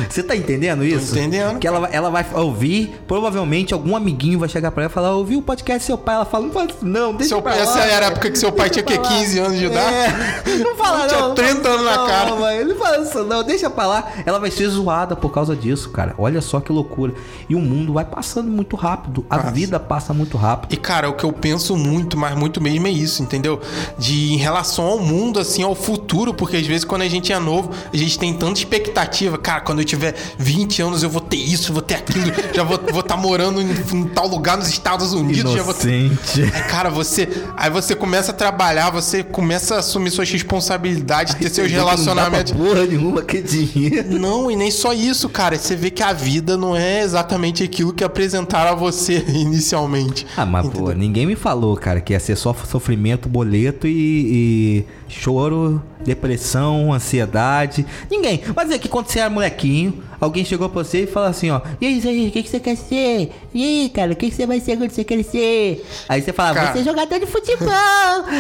Você tá entendendo isso? entendendo. Que ela, vai- ela vai ouvir, provavelmente algum amiguinho vai chegar pra ela e falar: ouviu o podcast do seu pai? Ela fala: não não, deixa Seu- pra essa lá, era a época que seu pai tinha, lá." 15 anos de idade? É, não fala Tinha não. 30 anos na não, cara. Mãe, não fala isso não, deixa pra lá. Ela vai ser zoada por causa disso, cara. Olha só que loucura. E o mundo vai passando muito rápido. A Passa. vida passa muito rápido. E, cara, o que eu penso muito, mas muito mesmo é isso, entendeu? De em relação ao mundo, assim, ao futuro, porque às vezes quando a gente é novo, a gente tem tanta expectativa. Cara, quando eu tiver 20 anos, eu vou ter isso, vou ter aquilo, (laughs) já vou estar tá morando em, em, tal lugar nos Estados Unidos, vou ter. Inocente. Aí, cara, você. Aí você começa a trabalhar, você começa a assumir suas responsabilidades, ter seus relacionamentos. Não dá pra porra nenhuma que dinheiro. Não, e nem só isso, cara. Você vê que a vida não é exatamente aquilo que apresentaram a você (laughs) inicialmente. Ah, mas pô, ninguém me falou, cara, que ia ser só sofrimento, boleto e, e choro, depressão, ansiedade. Ninguém. Mas é que quando você era molequinho, alguém chegou pra você e falou assim, ó. E aí, Zé, o que, que você quer ser? E aí, cara, o que, que você vai ser quando você crescer? Aí você fala, Cara. vou ser jogador de futebol.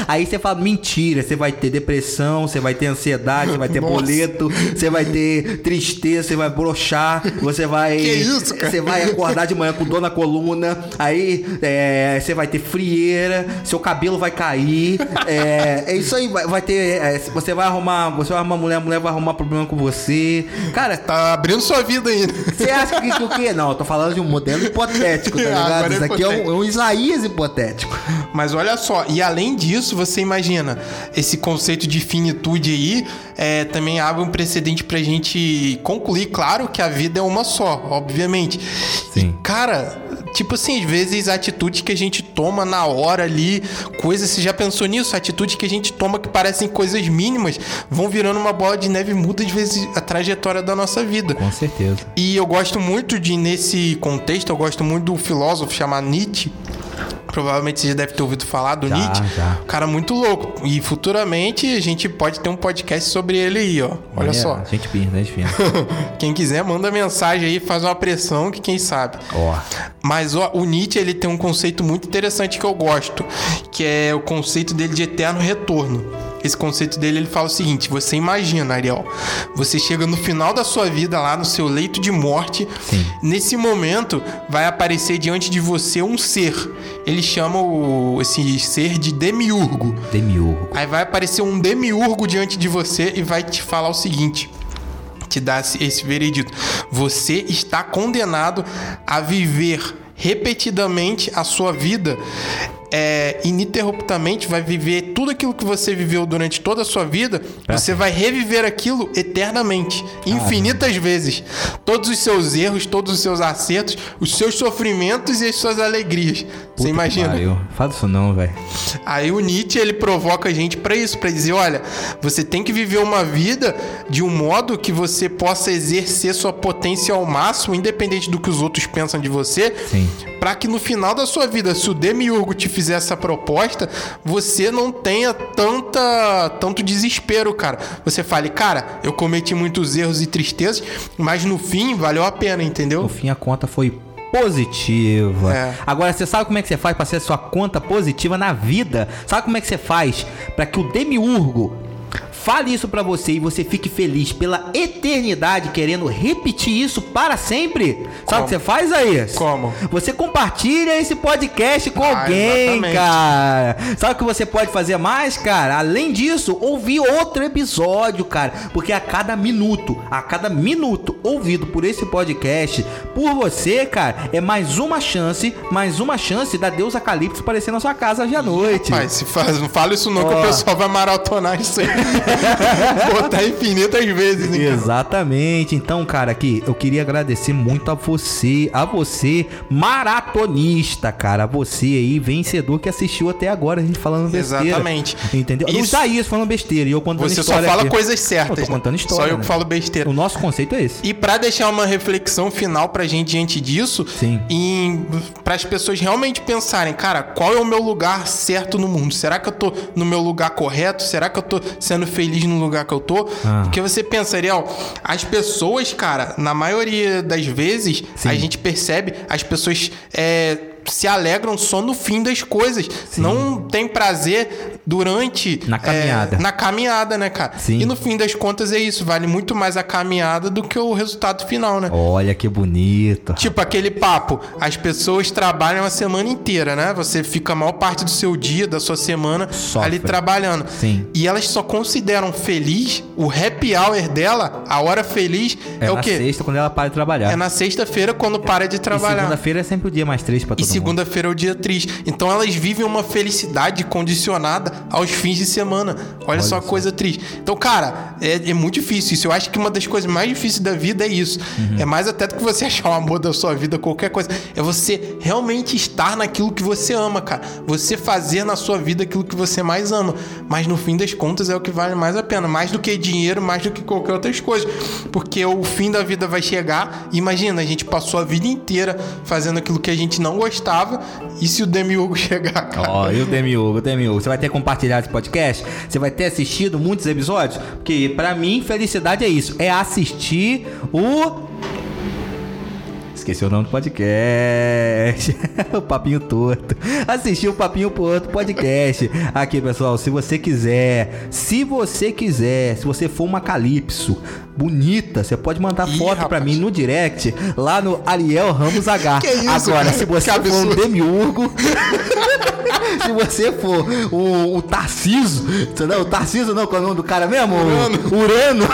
aí você fala, mentira, você vai ter depressão, você vai ter ansiedade, você vai ter Nossa. boleto, você vai ter tristeza, você vai brochar, você vai... Que isso, cara? Você vai acordar de manhã com dor na coluna, aí é, você vai ter frieira, seu cabelo vai cair. É, é isso aí, vai, vai ter. é, você vai arrumar. Você vai arrumar mulher, a mulher vai arrumar problema com você. Cara, Tá abrindo sua vida ainda. você acha que, que o quê? Não, eu tô falando de um modelo hipotético, tá (laughs) Ah, ligado? agora é Isso aqui é um, hipotético. é um Isaías hipotético. Mas olha só, e além disso, você imagina, esse conceito de finitude aí é, também abre um precedente pra gente concluir, claro, que a vida é uma só, obviamente. Sim. E, cara, tipo assim, às vezes atitudes que a gente toma na hora ali, coisas, você já pensou nisso? Atitudes que a gente toma que parecem coisas mínimas, vão virando uma bola de neve muda às vezes a trajetória da nossa vida. Com certeza. E eu gosto muito de, nesse contexto, eu gosto muito do filósofo chamado Nietzsche. Provavelmente você já deve ter ouvido falar do Já, Nietzsche. já. Um cara muito louco. E futuramente a gente pode ter um podcast sobre ele aí, ó. Olha só. Gente fina, gente fina. (laughs) Quem quiser, manda mensagem aí, faz uma pressão que quem sabe. Ó. Mas ó, o Nietzsche ele tem um conceito muito interessante que eu gosto, que é o conceito dele de eterno retorno. Esse conceito dele ele fala o seguinte: você imagina, Ariel, você chega no final da sua vida lá no seu leito de morte, Sim. nesse momento vai aparecer diante de você um ser. Ele chama o- esse ser de demiurgo. Demiurgo. Aí vai aparecer um demiurgo diante de você e vai te falar o seguinte: te dar esse- esse veredito. Você está condenado a viver repetidamente a sua vida. É, ininterruptamente vai viver tudo aquilo que você viveu durante toda a sua vida, você vai reviver aquilo eternamente, infinitas vezes. Todos os seus erros, todos os seus acertos, os seus sofrimentos e as suas alegrias. Puta Você imagina? Faz isso não, velho. Aí o Nietzsche ele provoca a gente pra isso, pra dizer, olha, você tem que viver uma vida de um modo que você possa exercer sua potência ao máximo, independente do que os outros pensam de você. Pra que no final da sua vida, se o Demiurgo te fizer essa proposta, você não tenha tanta tanto desespero, cara. Você fale, cara, eu cometi muitos erros e tristezas, mas no fim valeu a pena, entendeu? No fim, a conta foi positiva. É. Agora, você sabe como é que você faz pra ser sua conta positiva na vida? Sabe como é que você faz pra que o demiurgo fale isso pra você e você fique feliz pela eternidade, querendo repetir isso para sempre? Sabe Como? o que você faz aí? Como? Você compartilha esse podcast com Ah, alguém, exatamente. cara. Sabe o que você pode fazer mais, cara? Além disso, ouvir outro episódio, cara. Porque a cada minuto, a cada minuto ouvido por esse podcast, por você, cara, é mais uma chance, mais uma chance da deusa Calypso aparecer na sua casa hoje à noite. Mas se faz, não fala isso não, que Ó. o pessoal vai maratonar isso aí. (laughs) (laughs) Botar infinitas vezes, né? cara? Exatamente. Então, cara, aqui eu queria agradecer muito a você, a você, maratonista, cara, a você aí, vencedor que assistiu até agora a gente falando besteira. Exatamente. Entendeu? Isso- Isaías falando besteira e eu contando Você só história fala aqui. coisas certas. Eu tô né? contando história. Só eu né? que falo besteira. O nosso conceito é esse. E pra deixar uma reflexão final pra gente diante disso, Sim. em para as pessoas realmente pensarem, cara, qual é o meu lugar certo no mundo? Será que eu tô no meu lugar correto? Será que eu tô sendo feliz no lugar que eu tô? Ah. Porque você pensa, Ariel, as pessoas, cara, na maioria das vezes, Sim. a gente percebe as pessoas é, se alegram só no fim das coisas. Não tem prazer durante. Na caminhada. é, na caminhada, né, cara? Sim. E no fim das contas é isso. Vale muito mais a caminhada do que o resultado final, né? Olha que bonito. Tipo aquele papo, as pessoas trabalham a semana inteira, né? Você fica a maior parte do seu dia, da sua semana Sofre. ali trabalhando. Sim. E elas só consideram feliz o happy hour dela, a hora feliz é, É, o na quê? sexta quando ela para de trabalhar. É na sexta-feira quando para de E trabalhar. segunda-feira é sempre o dia mais triste pra E todo mundo. Segunda-feira é o dia triste. Então elas vivem uma felicidade condicionada aos fins de semana. Olha, só a coisa triste. Então, cara, é, é muito difícil isso. Eu acho que uma das coisas mais difíceis da vida é isso. Uhum. É mais até do que você (laughs) achar o amor da sua vida, qualquer coisa. É você realmente estar naquilo que você ama, cara. Você fazer na sua vida aquilo que você mais ama. Mas no fim das contas é o que vale mais a pena. Mais do que dinheiro, mais do que qualquer outras coisas. Porque o fim da vida vai chegar. Imagina, a gente passou a vida inteira fazendo aquilo que a gente não gostava. E se o Demiurgo (laughs) chegar, cara? Ó, e o Demiurgo, o Demiurgo, você vai ter compartilhado esse podcast? Você vai ter assistido muitos episódios? Porque pra mim, felicidade é isso, é assistir o... Esqueci o nome do podcast. (laughs) o Papinho Torto. Assistir o Papinho Torto podcast. Aqui, pessoal, se você quiser, se você quiser, se você for uma Calypso bonita, você pode mandar Ih, foto pra rapaz. mim no direct, lá no Ariel Ramos H. (laughs) Que isso, Agora, cara? se você Que for um demiurgo, (laughs) se você for o, o Tarciso, entendeu? O Tarciso não, qual é o nome do cara mesmo? Urano. Urano.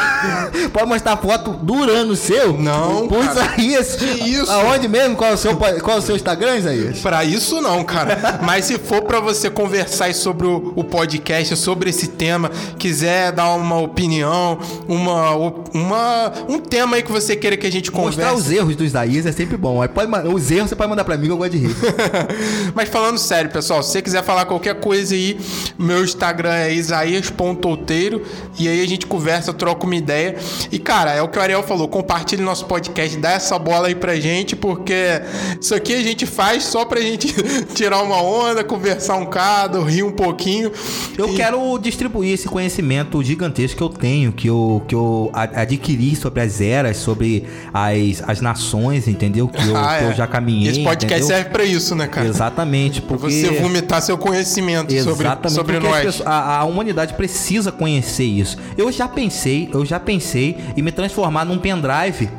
Pode mostrar foto do Urano seu? Não, Por cara. Isaías. Isso? Aonde mesmo? Qual é o seu, qual é o seu Instagram, Isaías? Pra isso não, cara. Mas se for pra você conversar aí sobre o, o podcast, sobre esse tema, quiser dar uma opinião, uma, uma um tema aí que você queira que a gente Mostrar converse. os erros do Isaías é sempre bom. Aí pode, ma- os erros você pode mandar pra mim que eu gosto de rir. (laughs) Mas falando sério, pessoal, se você quiser falar qualquer coisa aí, meu Instagram é isaías.outeiro e aí a gente conversa, troca uma ideia. E cara, é o que o Ariel falou, compartilhe nosso podcast, dá essa bola aí pra gente, porque isso aqui a gente faz só pra gente (laughs) tirar uma onda, conversar um bocado, rir um pouquinho. Eu E- quero distribuir esse conhecimento gigantesco que eu tenho, que eu, que eu adquiri sobre as eras, sobre as, as nações, entendeu? Que eu, (laughs) Ah, que eu é. já caminhei. Esse podcast entendeu? serve pra isso, né, cara? Exatamente, Pra porque... você vomitar seu conhecimento sobre, Exatamente, sobre as nós. pessoas- a, a humanidade precisa conhecer isso. Eu já pensei, eu já pensei em me transformar num pendrive,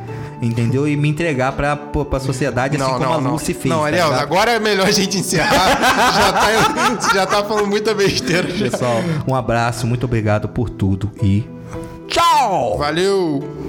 entendeu? E me entregar pra, pra sociedade, assim como a Lucy fez. Não, tá Ariel, ligado? agora é melhor a gente encerrar. (laughs) já tá, você já tá falando muita besteira. já. Pessoal, um abraço, muito obrigado por tudo e tchau! Valeu!